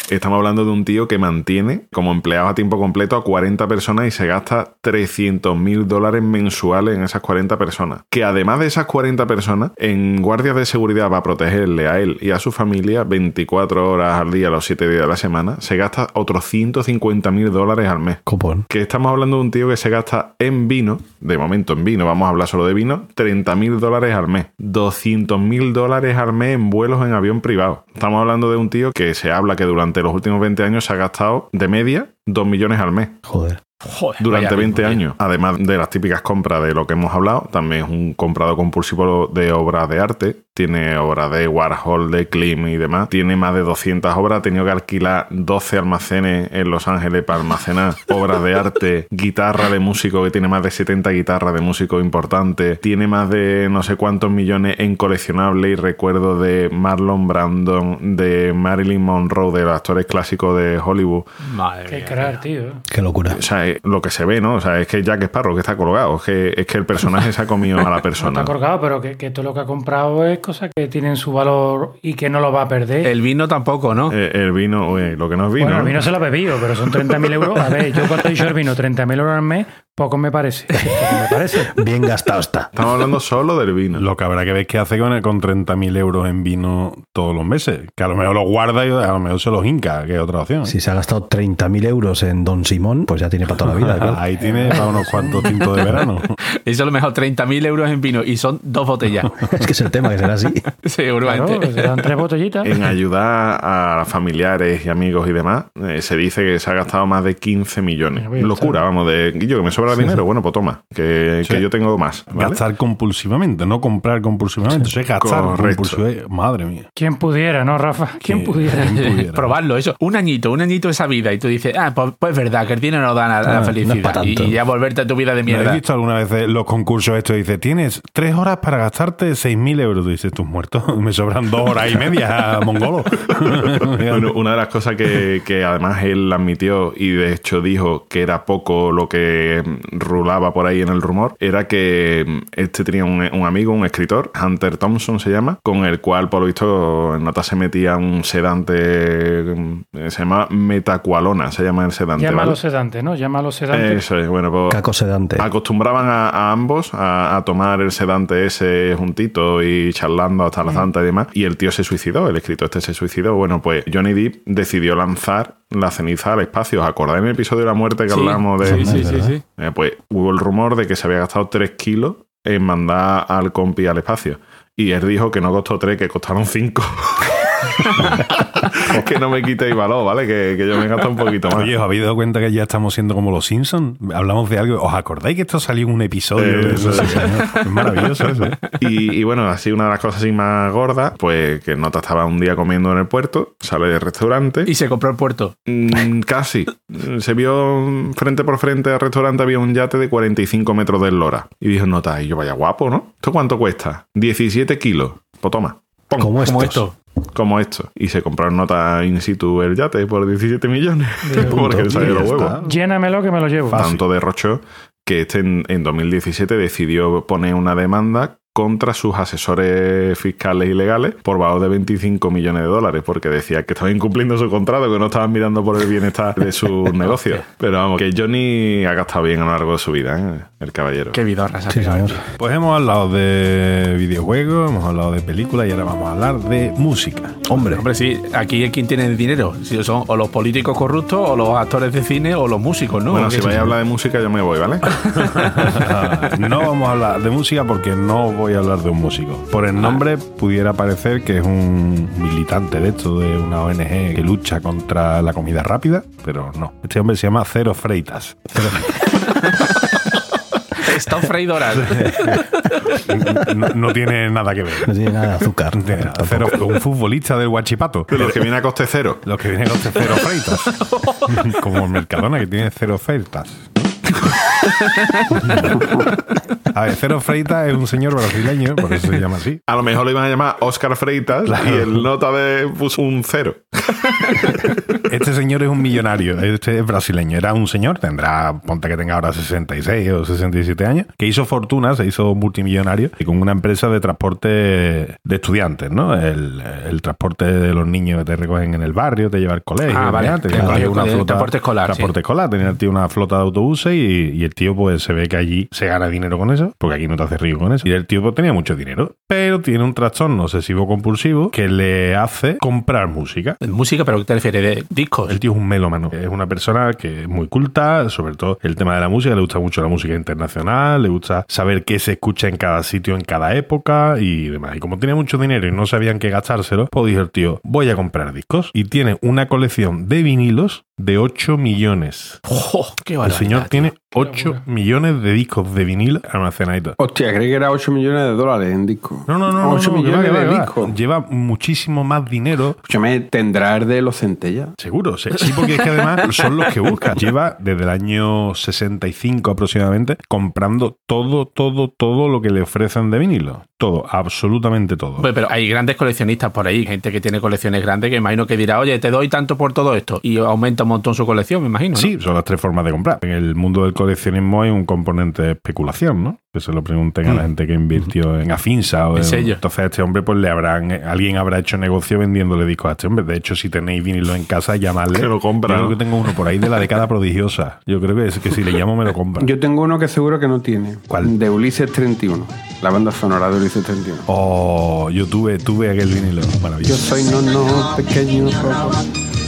Estamos hablando de un tío que mantiene como empleado a tiempo completo a 40 personas y se gasta 300 mil dólares mensuales en esas 40 personas. Que además de esas 40 personas, en guardias de seguridad para protegerle a él y a su familia 24 horas al día, los 7 días de la semana, se gasta otros 150 mil dólares al mes. Copón. Que estamos hablando de un tío que se gasta en vino, de momento en vino, vamos a hablar solo de vino, 30 mil dólares al mes, 200 mil dólares al mes en vuelos en avión privado. Estamos hablando de un tío que se habla que durante los últimos 20 años se ha gastado de media 2 millones al mes. Joder. Joder, Durante vaya 20 ritmo, tío. años, además de las típicas compras de lo que hemos hablado, también es un comprador compulsivo de obras de arte. Tiene obras de Warhol, de Klim y demás. Tiene más de 200 obras. Ha tenido que alquilar 12 almacenes en Los Ángeles para almacenar (laughs) obras de arte. Guitarra de músico, que tiene más de 70 guitarras de músicos importantes. Tiene más de no sé cuántos millones en coleccionables y recuerdos de Marlon Brandon, de Marilyn Monroe, de los actores clásicos de Hollywood. Madre Qué mía. crack, tío. Qué locura. O sea, lo que se ve, ¿no? O sea, es que Jack Sparrow que está colgado, es que, es que el personaje se ha comido a la (laughs) No persona. está colgado, pero que, que todo lo que ha comprado es cosas que tienen su valor y que no lo va a perder. El vino tampoco, ¿no? Eh, el vino, oye, lo que no es vino. bueno, el ¿no? vino se lo ha bebido, pero son 30.000 euros. A ver, yo cuando he dicho el vino 30.000 euros al mes, poco me parece. (laughs) Poco me parece. Bien gastado está. Estamos hablando solo del vino. Lo que habrá que ver qué hace con, con 30.000 euros en vino todos los meses. Que a lo mejor lo guarda y a lo mejor se los hinca, que es otra opción. Si se ha gastado 30.000 euros en Don Simón, pues ya tiene para toda la vida. claro. Ahí tiene para unos cuantos tintos de verano. (laughs) Eso a lo mejor 30.000 euros en vino y son dos botellas. (laughs) Es que es el tema, que será así. Claro, Seguramente. se dan tres botellitas. En ayudar a familiares y amigos y demás, eh, se dice que se ha gastado más de 15 millones. Locura, vamos, de Guillo, que me sobra dinero. Bueno, pues toma, que, que yo tengo más. ¿vale? Gastar compulsivamente, no comprar compulsivamente. Eso es gastar compulsivamente. Madre mía. ¿Quién pudiera, no, Rafa? ¿Quién pudiera? ¿Quién pudiera? (laughs) Probarlo, eso. Un añito, un añito esa vida. Y tú dices, ah, pues, pues es verdad, que el dinero no da la, la Ah, no es felicidad. pa' tanto. y ya volverte a tu vida de ¿No ¿Has mierda. visto alguna vez eh, los concursos estos? Dice, tienes tres horas para gastarte 6.000 euros. Tú dices, tú muerto, (laughs) me sobran dos horas y media, (laughs) mongolo. Bueno, una de las cosas que, que además él admitió y de hecho dijo que era poco lo que rulaba por ahí en el rumor era que mm, este tenía un, un amigo, un escritor, Hunter Thompson se llama, con el cual, por lo visto, en nota se metía un sedante, mm, se llama metacualona, se llama el sedante. Llámalo ¿vale? sedante, ¿no? Llámalo sedante. Eso es, bueno, pues Caco sedante. acostumbraban a, a ambos a, a tomar el sedante ese juntito y charlando hasta la santa y demás. Y el tío se suicidó, el escritor este se suicidó. Bueno, pues Johnny Depp decidió lanzar la ceniza al espacio. ¿Os acordáis en el episodio de la muerte que Sí, hablamos de...? Sí, sí, sí, sí. Eh, pues hubo el rumor de que se había gastado 3 kilos en mandar al compi al espacio. Y él dijo que no costó 3, que costaron 5. (laughs) (laughs) que no me quitéis valor, ¿vale? Que, que yo me gasto un poquito más. Oye, ¿os habéis dado cuenta que ya estamos siendo como los Simpsons? Hablamos de algo. ¿Os acordáis que esto salió en un episodio? Eh, eso Sí, es. señor. Es (laughs) maravilloso eso. Y, y bueno, así una de las cosas así más gordas, pues que Nota estaba un día comiendo en el puerto, sale del restaurante. Y se compró el puerto. Mm, casi. Se vio frente por frente al restaurante, había un yate de 45 metros de eslora. Y dijo Nota, y yo vaya guapo, ¿no? ¿Esto cuánto cuesta? 17 kilos. Pues toma. Como estos. esto. Como esto. Y se compraron Nota in situ el yate por 17 millones. (laughs) Porque le salió los huevos. Llénamelo que me lo llevo. Tanto derrochó que este en, en 2017 decidió poner una demanda contra sus asesores fiscales y legales por valor de 25 millones de dólares, porque decía que estaban incumpliendo su contrato, que no estaban mirando por el bienestar de sus (laughs) negocios. Pero vamos, que Johnny ha gastado bien a lo largo de su vida, ¿eh? el caballero. Qué vidorra Sí. Pues hemos hablado de videojuegos, hemos hablado de películas y ahora vamos a hablar de música. Hombre, Hombre, sí, aquí quién tiene el dinero. Si son o los políticos corruptos, o los actores de cine, o los músicos, ¿no? bueno, si vais a hablar de música, yo me voy, ¿vale? (laughs) (laughs) no vamos a hablar de música porque no voy a hablar de un músico. Por el nombre pudiera parecer que es un militante de esto, de una ONG que lucha contra la comida rápida, pero no. Este hombre se llama Cero Freitas. (laughs) Stop freidoras. (laughs) No, no tiene nada que ver. no tiene nada de azúcar. No tiene nada. Cero- un futbolista del Guachipato. De los que viene a coste cero. Los que vienen con cero freitas. (laughs) Como el Mercadona, que tiene cero freitas. (laughs) A ver, Cero Freitas es un señor brasileño, por eso se llama así. A lo mejor lo iban a llamar Oscar Freitas y el nota de puso un cero. (laughs) Este señor es un millonario, este es brasileño. Era un señor, tendrá, ponte que tenga ahora 66 o 67 años, que hizo fortuna, se hizo multimillonario y con una empresa de transporte de estudiantes, ¿no? El, el transporte de los niños que te recogen en el barrio, te lleva al colegio. Ah, vale. Tenía tío el transporte escolar, Transporte sí. escolar, tenía el tío una flota de autobuses y, y el tío pues se ve que allí se gana dinero con eso, porque aquí no te hace rico con eso. Y el tío pues tenía mucho dinero, pero tiene un trastorno obsesivo compulsivo que le hace comprar música. Música, pero ¿qué te refieres? ¿De discos? El tío es un melómano. Es una persona que es muy culta, sobre todo el tema de la música. Le gusta mucho la música internacional, le gusta saber qué se escucha en cada sitio, en cada época y demás. Y como tenía mucho dinero y no sabían qué gastárselo, pues dijo el tío, voy a comprar discos. Y tiene una colección de vinilos de 8 millones. ¡Jo! ¡Qué El señor tiene 8 millones de discos de vinilo almacenaditos. Hostia, creí que era 8 millones de dólares en disco. No, no, no, no, 8 no, millones va, de discos. Lleva muchísimo más dinero Escúchame, tendrá el de los centellas. Seguro, sí, sí, porque es que además (laughs) son los que busca. Lleva desde el año 65 aproximadamente comprando todo, todo, todo lo que le ofrecen de vinilo. Todo, absolutamente todo. Pues, pero hay grandes coleccionistas por ahí, gente que tiene colecciones grandes que imagino que dirá, oye, te doy tanto por todo esto. Y aumenta un montón su colección, me imagino. ¿no? Sí, son las tres formas de comprar. En el mundo del coleccionismo hay un componente de especulación, ¿no? Que se lo pregunten a la gente que invirtió en Afinsa o En. Entonces a este hombre, pues le habrán, alguien habrá hecho negocio vendiéndole discos a este hombre. De hecho, si tenéis vinilo en casa, llamadle. Que lo compra, Yo creo que tengo uno por ahí de la década prodigiosa. Yo creo que, es, que si le llamo me lo compra. Yo tengo uno que seguro que no tiene. ¿Cuál? De Ulises 31. La banda sonora de Ulises 31. Oh, yo tuve, tuve aquel vinilo. Yo Maravilloso. soy no, no, pequeño. rojo.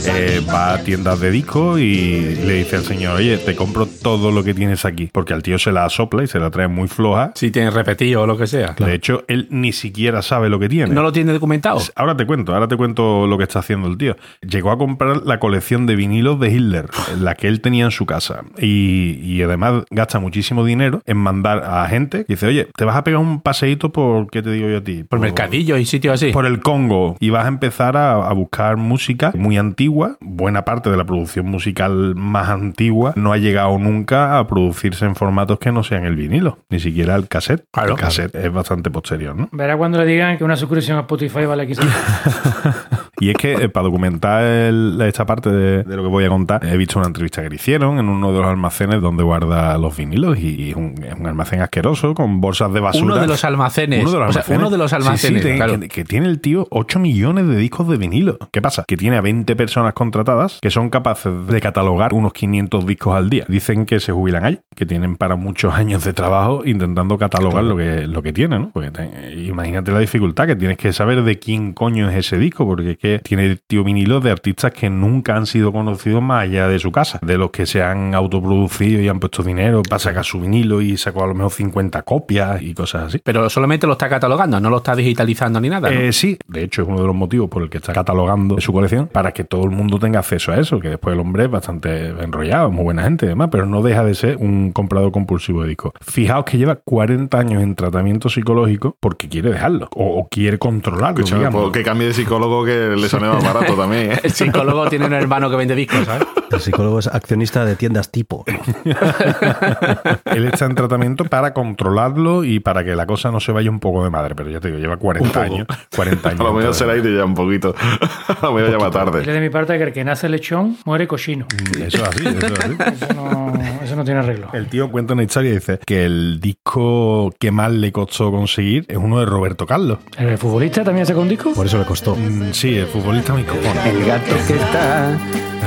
Eh, va a tiendas de discos y le dice al señor, oye, te compro todo lo que tienes aquí. Porque al tío se la sopla y se la trae muy floja. Si tiene repetido o lo que sea. De hecho, él ni siquiera sabe lo que tiene. ¿No lo tiene documentado? Ahora te cuento, ahora te cuento lo que está haciendo el tío. Llegó a comprar la colección de vinilos de Hitler, la que él tenía en su casa. Y, y además gasta muchísimo dinero en mandar a gente que dice, oye, te vas a pegar un paseíto por, ¿qué te digo yo a ti? Por mercadillos y sitios así. Por el Congo. Y vas a empezar a, a buscar música muy antigua. Buena parte de la producción musical más antigua no ha llegado nunca a producirse en formatos que no sean el vinilo, ni siquiera el cassette. Claro. el cassette es bastante posterior, ¿no? Verá cuando le digan que una suscripción a Spotify vale 15. (laughs) Y es que eh, para documentar el- esta parte de, de lo que voy a contar, he visto una entrevista que le hicieron en uno de los almacenes donde guarda los vinilos y es un, es un almacén asqueroso con bolsas de basura. Uno de los almacenes. Uno de los O sea, almacenes. uno de los Sí, sí, almacenes, claro. que, que tiene el tío 8 millones de discos de vinilo. ¿Qué pasa? Que tiene a 20 personas contratadas que son capaces de catalogar unos 500 discos al día. Dicen que se jubilan ahí, que tienen para muchos años de trabajo intentando catalogar lo que, lo que tiene, ¿no? Porque te- imagínate la dificultad que tienes que saber de quién coño es ese disco, porque es que tiene el tío vinilo de artistas que nunca han sido conocidos más allá de su casa, de los que se han autoproducido y han puesto dinero para sacar su vinilo y sacó a lo mejor 50 copias y cosas así. Pero solamente lo está catalogando, no lo está digitalizando ni nada. ¿no? Eh, sí, de hecho es uno de los motivos por el que está catalogando su colección para que todo el mundo tenga acceso a eso, que después el hombre es bastante enrollado, muy buena gente y demás, pero no deja de ser un comprador compulsivo de discos. Fijaos que lleva 40 años en tratamiento psicológico porque quiere dejarlo o, o quiere controlarlo. Digamos. pues, que cambie de psicólogo que le sale más barato (laughs) también, ¿eh? El psicólogo tiene un hermano que vende discos, ¿sabes? El psicólogo es accionista de tiendas tipo. (laughs) Él está en tratamiento para controlarlo y para que la cosa no se vaya un poco de madre, pero ya te digo, lleva 40 años. 40 (laughs) años. A lo mejor en será ir ya un poquito. A lo mejor ya más Dile tarde. de mi parte que el que nace lechón muere cochino. Eso es así, eso es así. Eso no, eso no tiene arreglo. El tío cuenta una historia y dice que el disco que más le costó conseguir es uno de Roberto Carlos. ¿El futbolista también sacó un disco? Por eso le costó. Mm, Sí, el futbolista me cojones. El gato que está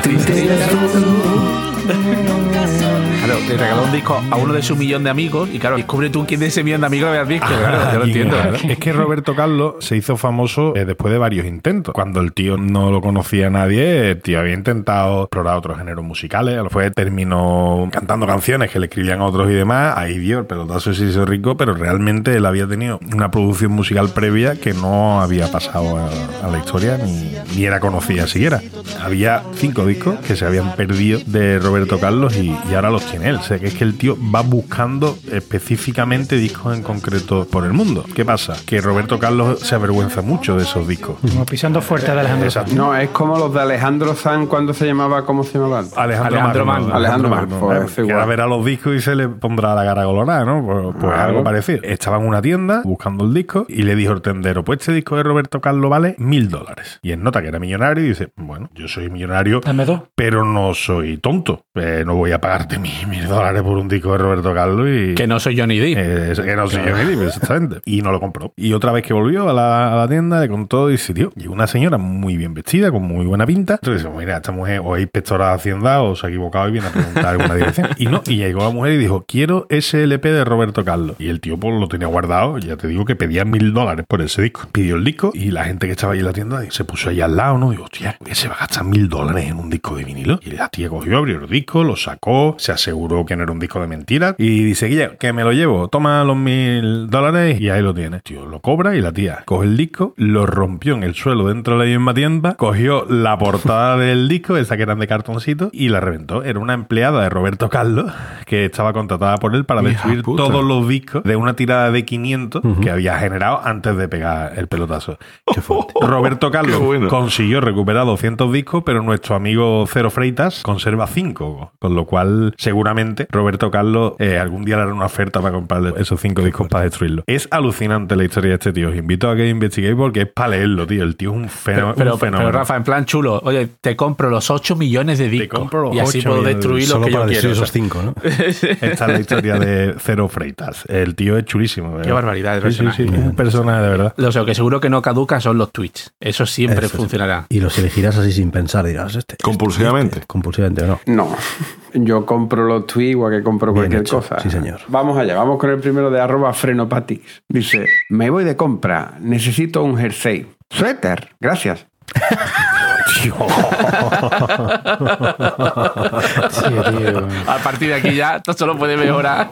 triste y Claro, le regaló un disco a uno de su millón de amigos y claro, descubre tú quién de ese millón de amigos le habías visto. Claro, yo lo (laughs) entiendo. Es que Roberto Carlos se hizo famoso eh, después de varios intentos. Cuando el tío no lo conocía nadie, el tío había intentado explorar otros géneros musicales. Después terminó cantando canciones que le escribían a otros y demás. Ahí dio el pelotazo y se hizo rico, pero realmente él había tenido una producción musical previa que no había pasado a, a la historia ni, ni era conocida siquiera. Había cinco discos que se habían perdido de Roberto Carlos y, y ahora los tiene él. O sea, que es que el tío va buscando específicamente discos en concreto por el mundo. ¿Qué pasa? Que Roberto Carlos se avergüenza mucho de esos discos. Como pisando fuerte de Alejandro Sanz. No, es como los de Alejandro Sanz cuando se llamaba, ¿cómo se llamaba? antes? Alejandro, Alejandro Magno. Magno. Alejandro Magno, pues, Eh, que verá los discos y se le pondrá la cara colorada, ¿no? Pues, pues algo parecido. Estaba en una tienda buscando el disco y le dijo el tendero, pues este disco de Roberto Carlos vale mil dólares. Y él nota que era millonario y dice, bueno, yo soy millonario, Dame dos. pero no soy tonto. Eh, no voy a pagarte mil, mil dólares por un disco de Roberto Carlos y... Que no soy Johnny D. Eh, que no soy ni Depp, exactamente. Y no lo compró. Y otra vez que volvió a la, a la tienda, le contó y dice, tío, llegó una señora muy bien vestida, con muy buena pinta. Entonces dice, mira, esta mujer o es inspectora de Hacienda o se ha equivocado y viene a preguntar alguna dirección. Y no, y llegó la mujer y dijo, quiero ese LP de Roberto Carlos. Y el tío pues lo tenía guardado, ya te digo que pedía mil dólares por ese disco. Pidió el disco y la gente que estaba ahí en la tienda se puso ahí al lado, ¿no? Digo, hostia, ¿qué se va a gastar mil dólares en un disco de vinilo? Y la tía cogió, abrió el disco, lo sacó, se aseguró que no era un disco de mentira y dice, que me lo llevo, toma los mil dólares y ahí lo tienes. Tío, lo cobra y la tía coge el disco, lo rompió en el suelo dentro de la misma tienda, cogió la portada (laughs) del disco, esa que eran de cartoncito, y la reventó. Era una empleada de Roberto Carlos que estaba contratada por él para destruir puta. todos los discos de una tirada de 500 que había generado antes de pegar el pelotazo. (laughs) Roberto Carlos Qué bueno. consiguió recuperar 200 discos, pero nuestro amigo Cero Freitas conserva 5, con lo cual seguramente Roberto Carlos eh, algún día le hará una oferta para comprarle esos 5 discos para destruirlo. Es alucinante la historia de este tío. Os invito a que investiguéis porque es para leerlo, tío. El tío es un, fenó- Pero, un pero, fenómeno. Rafa, en plan chulo, oye, te compro los 8 millones de discos compro los y así 8 puedo destruir lo Solo que yo para quiero. esos cinco, ¿no? (laughs) Esta es la historia de Cero Freitas. El tío es chulísimo. Qué barbaridad de Sí, sí, personaje. sí, es un personaje de verdad. Lo sé, que seguro que no caduca son los tweets. Eso siempre Eso sí. funcionará. Y los elegirás así sin pensar, dirás, este. Compulsivamente. este, compulsivamente, no. No, yo compro los tweets igual que compro Bien cualquier hecho, cosa. sí, señor. Vamos allá, vamos con el primero de arroba frenopatics. Dice, me voy de compra, necesito un jersey. Suéter, gracias. Tío. A partir de aquí ya todo solo puede mejorar.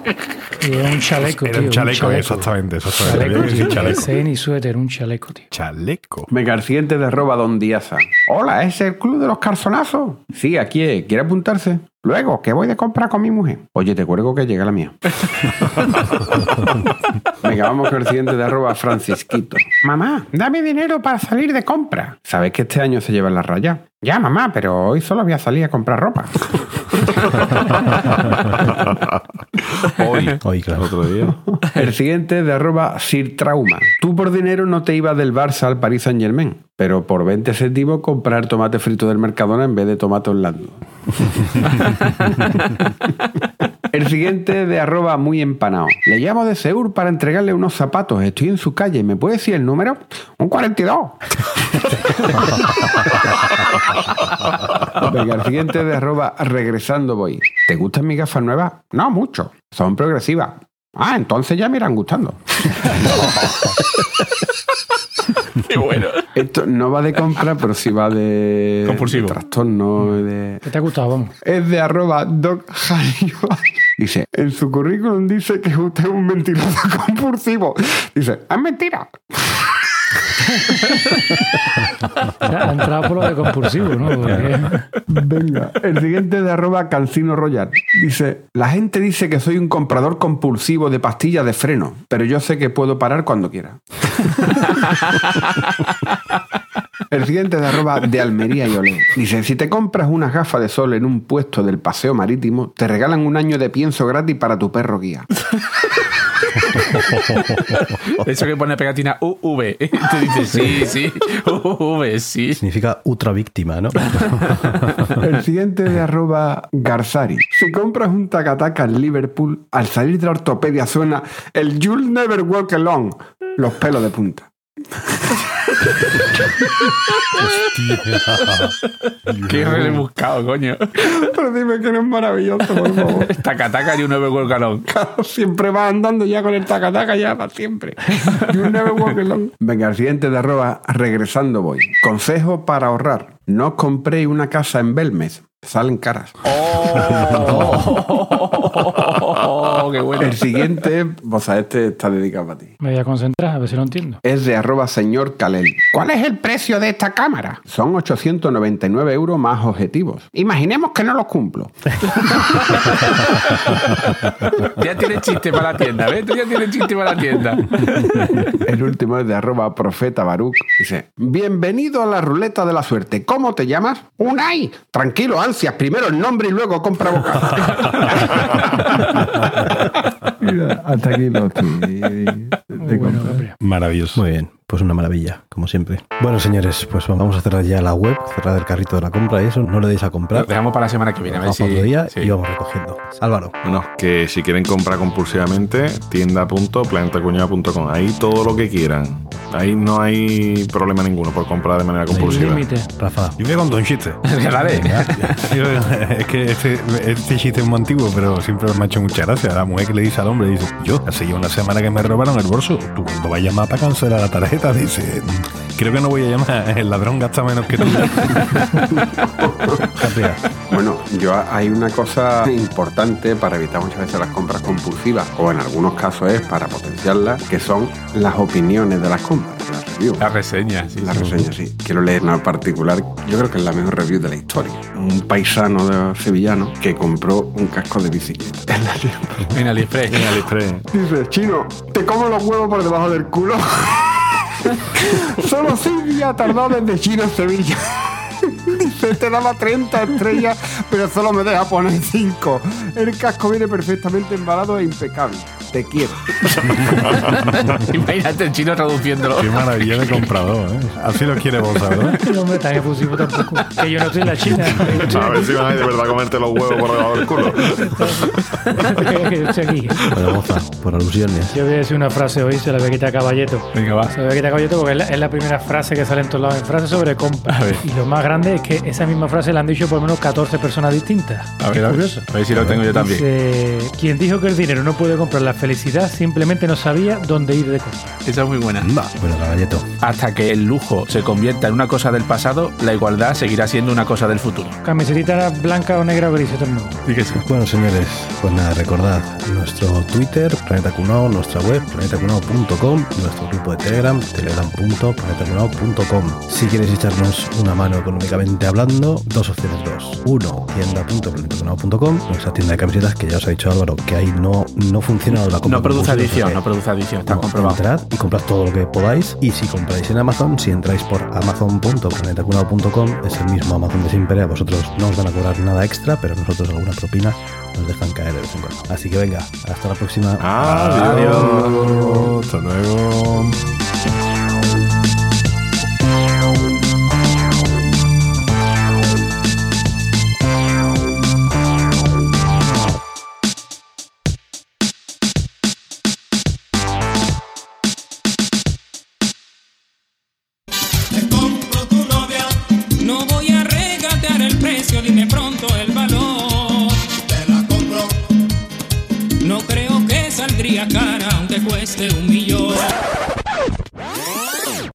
Es un chaleco, Era tío. un chaleco, exactamente. exactamente. Chaleco, Había que decir tío. chaleco. Ni suéter, un chaleco, tío. Chaleco. El siguiente de arroba don Diaza. Hola, ¿es el club de los calzonazos? Sí, aquí es. ¿Quiere apuntarse? Luego, que voy de compra con mi mujer. Oye, te cuelgo que llega la mía. (laughs) Venga, vamos con el siguiente de arroba Francisquito. Mamá, dame dinero para salir de compra. ¿Sabes que este año se lleva la raya? Ya, mamá, pero hoy solo voy a salir a comprar ropa. (laughs) Hoy, Hoy, claro. otro día. El siguiente es de arroba Sir Trauma. Tú por dinero no te ibas del Barça al Paris Saint Germain, pero por 20 céntimos comprar tomate frito del Mercadona en vez de tomate Orlando. (laughs) El siguiente de arroba muy empanado. Le llamo de Seur para entregarle unos zapatos. Estoy en su calle. ¿Me puede decir el número? Un 42. (laughs) Venga, el siguiente de arroba regresando voy. ¿Te gustan mis gafas nuevas? No, mucho. Son progresivas. Ah, entonces ya me irán gustando. (laughs) Qué bueno. Esto no va de compra, pero sí va de, Compulsivo. de trastorno. de- ¿Qué te ha gustado? Vamos. Es de arroba Doc. Dice, en su currículum dice que usted es un mentiroso (laughs) compulsivo. Dice, es mentira. Ha entrado por lo de compulsivo, ¿no? Porque- Venga, el siguiente de arroba Cancino Royal. Dice, la gente dice que soy un comprador compulsivo de pastillas de freno, pero yo sé que puedo parar cuando quiera. (laughs) El siguiente de arroba de Almería y Olé. Dice, si te compras unas gafas de sol en un puesto del paseo marítimo, te regalan un año de pienso gratis para tu perro guía. (laughs) Eso que pone pegatina UV. (laughs) Tú dices, sí, sí. UV, sí. Significa ultra víctima, ¿no? (laughs) El siguiente de arroba Garzari. Si compras un tacataca en Liverpool, al salir de la ortopedia suena el You'll Never Walk Alone. Los pelos de punta. Qué rebuscado, coño. Pero dime que no es maravilloso, por favor. (laughs) Tacataca y un nuevo golcalón. Siempre va andando ya con el tacataca ya para siempre. You'll never walk alone. Venga, el siguiente de arroba regresando voy. Consejo para ahorrar. No compréis una casa en Belmez. Salen caras. Oh, (laughs) qué bueno. El siguiente, vos sabés, este está dedicado para ti. Me voy a concentrar, a ver si lo entiendo. es de arroba señor Calel. ¿Cuál es el precio de esta cámara? Son 899 euros más objetivos. Imaginemos que no los cumplo. (laughs) Ya tiene chiste para la tienda, ¿ves? Tú ya tienes chiste para la tienda. (laughs) El último es de arroba profeta Baruch. Dice, bienvenido a la ruleta de la suerte. ¿Cómo te llamas? Unai. Tranquilo, ansias. Primero el nombre y luego compra boca. (laughs) Hasta aquí de Muy bueno. Maravilloso. Muy bien, pues una maravilla, como siempre. Bueno, señores, pues vamos a cerrar ya la web, cerrar el carrito de la compra y eso. No lo deis a Lo comprar. dejamos para la semana que viene, a ver si. otro día sí. y vamos recogiendo. Álvaro. Bueno, que si quieren comprar compulsivamente, tienda.planetacuñado.com. Ahí todo lo que quieran. Ahí no hay problema ninguno por comprar de manera compulsiva. límite. Rafa. Yo voy a contar un chiste. (laughs) Dale. Es que este, este chiste es muy antiguo, pero siempre me ha hecho mucha gracia. La mujer que le dice al hombre, dice, yo, hace ya una semana que me robaron el bolso. Tú cuando vas a llamar para cancelar la tarjeta, dice, creo que no voy a llamar, el ladrón gasta menos que tú. (laughs) Bueno, yo hay una cosa importante para evitar muchas veces las compras compulsivas, o en algunos casos es para potenciarlas, que son las opiniones de las compras, las reviews. La reseña, sí. La reseña, sí. Quiero leer una particular, yo creo que es la mejor review de la historia. Un paisano de sevillano que compró un casco de bicicleta. En la (laughs) En AliExpress. En AliExpress. Dice, chino, te como los huevos por debajo del culo. (laughs) (laughs) Solo días tardó desde Chino a Sevilla. Dice, te daba 30 estrellas, pero solo me deja poner 5. El casco viene perfectamente embalado e impecable. Te quiero. (laughs) Imagínate el chino traduciéndolo. Qué maravilla de comprador, ¿eh? Así lo quiere vos, ¿verdad? (laughs) No me tan efusivo tampoco. Que yo no soy la China. A ver si van a ir de verdad a comerte los huevos por debajo del culo. Bueno, moza, por alusiones. Yo voy a decir una frase hoy, se la voy a quitar a Caballeto. Venga, va. Se la voy a quitar a Caballeto porque es la, es la primera frase que sale en todos lados. En frase sobre compra. A ver. Y lo más grande es que esa misma frase la han dicho por lo menos 14 personas distintas. A ver, a ver, curioso. a ver si lo tengo yo también. Dice, quien dijo que el dinero no puede comprar la felicidad simplemente no sabía dónde ir de compra. Esa es muy buena. Bueno, caballeto. Hasta que el lujo se convierta en una cosa del pasado, la igualdad seguirá siendo una cosa del futuro. Camisetita blanca o negra o gris, esto no. Fíjese. Bueno, señores, pues nada, recordad nuestro Twitter, Planeta Cunao, nuestra web, planetacunao.com, nuestro grupo de Telegram, telegram.planetacunao.com. Si queréis echarnos una mano económicamente hablando, dos opciones dos. Uno, tienda.planetacunao.com, nuestra tienda de camisetas, que ya os ha dicho Álvaro, que ahí no, no funciona la compra No produce adicción, o sea no produce adicción, está no, comprobado. Entrad y comprad todo lo que podáis. Y si compráis en Amazon, si entráis por amazon.planetacunao.com, es el mismo Amazon de siempre. A vosotros no os van a cobrar nada extra, pero nosotros alguna propina nos dejan caer de vez en cuando. Así que venga, hasta la próxima. Adiós. Hasta luego.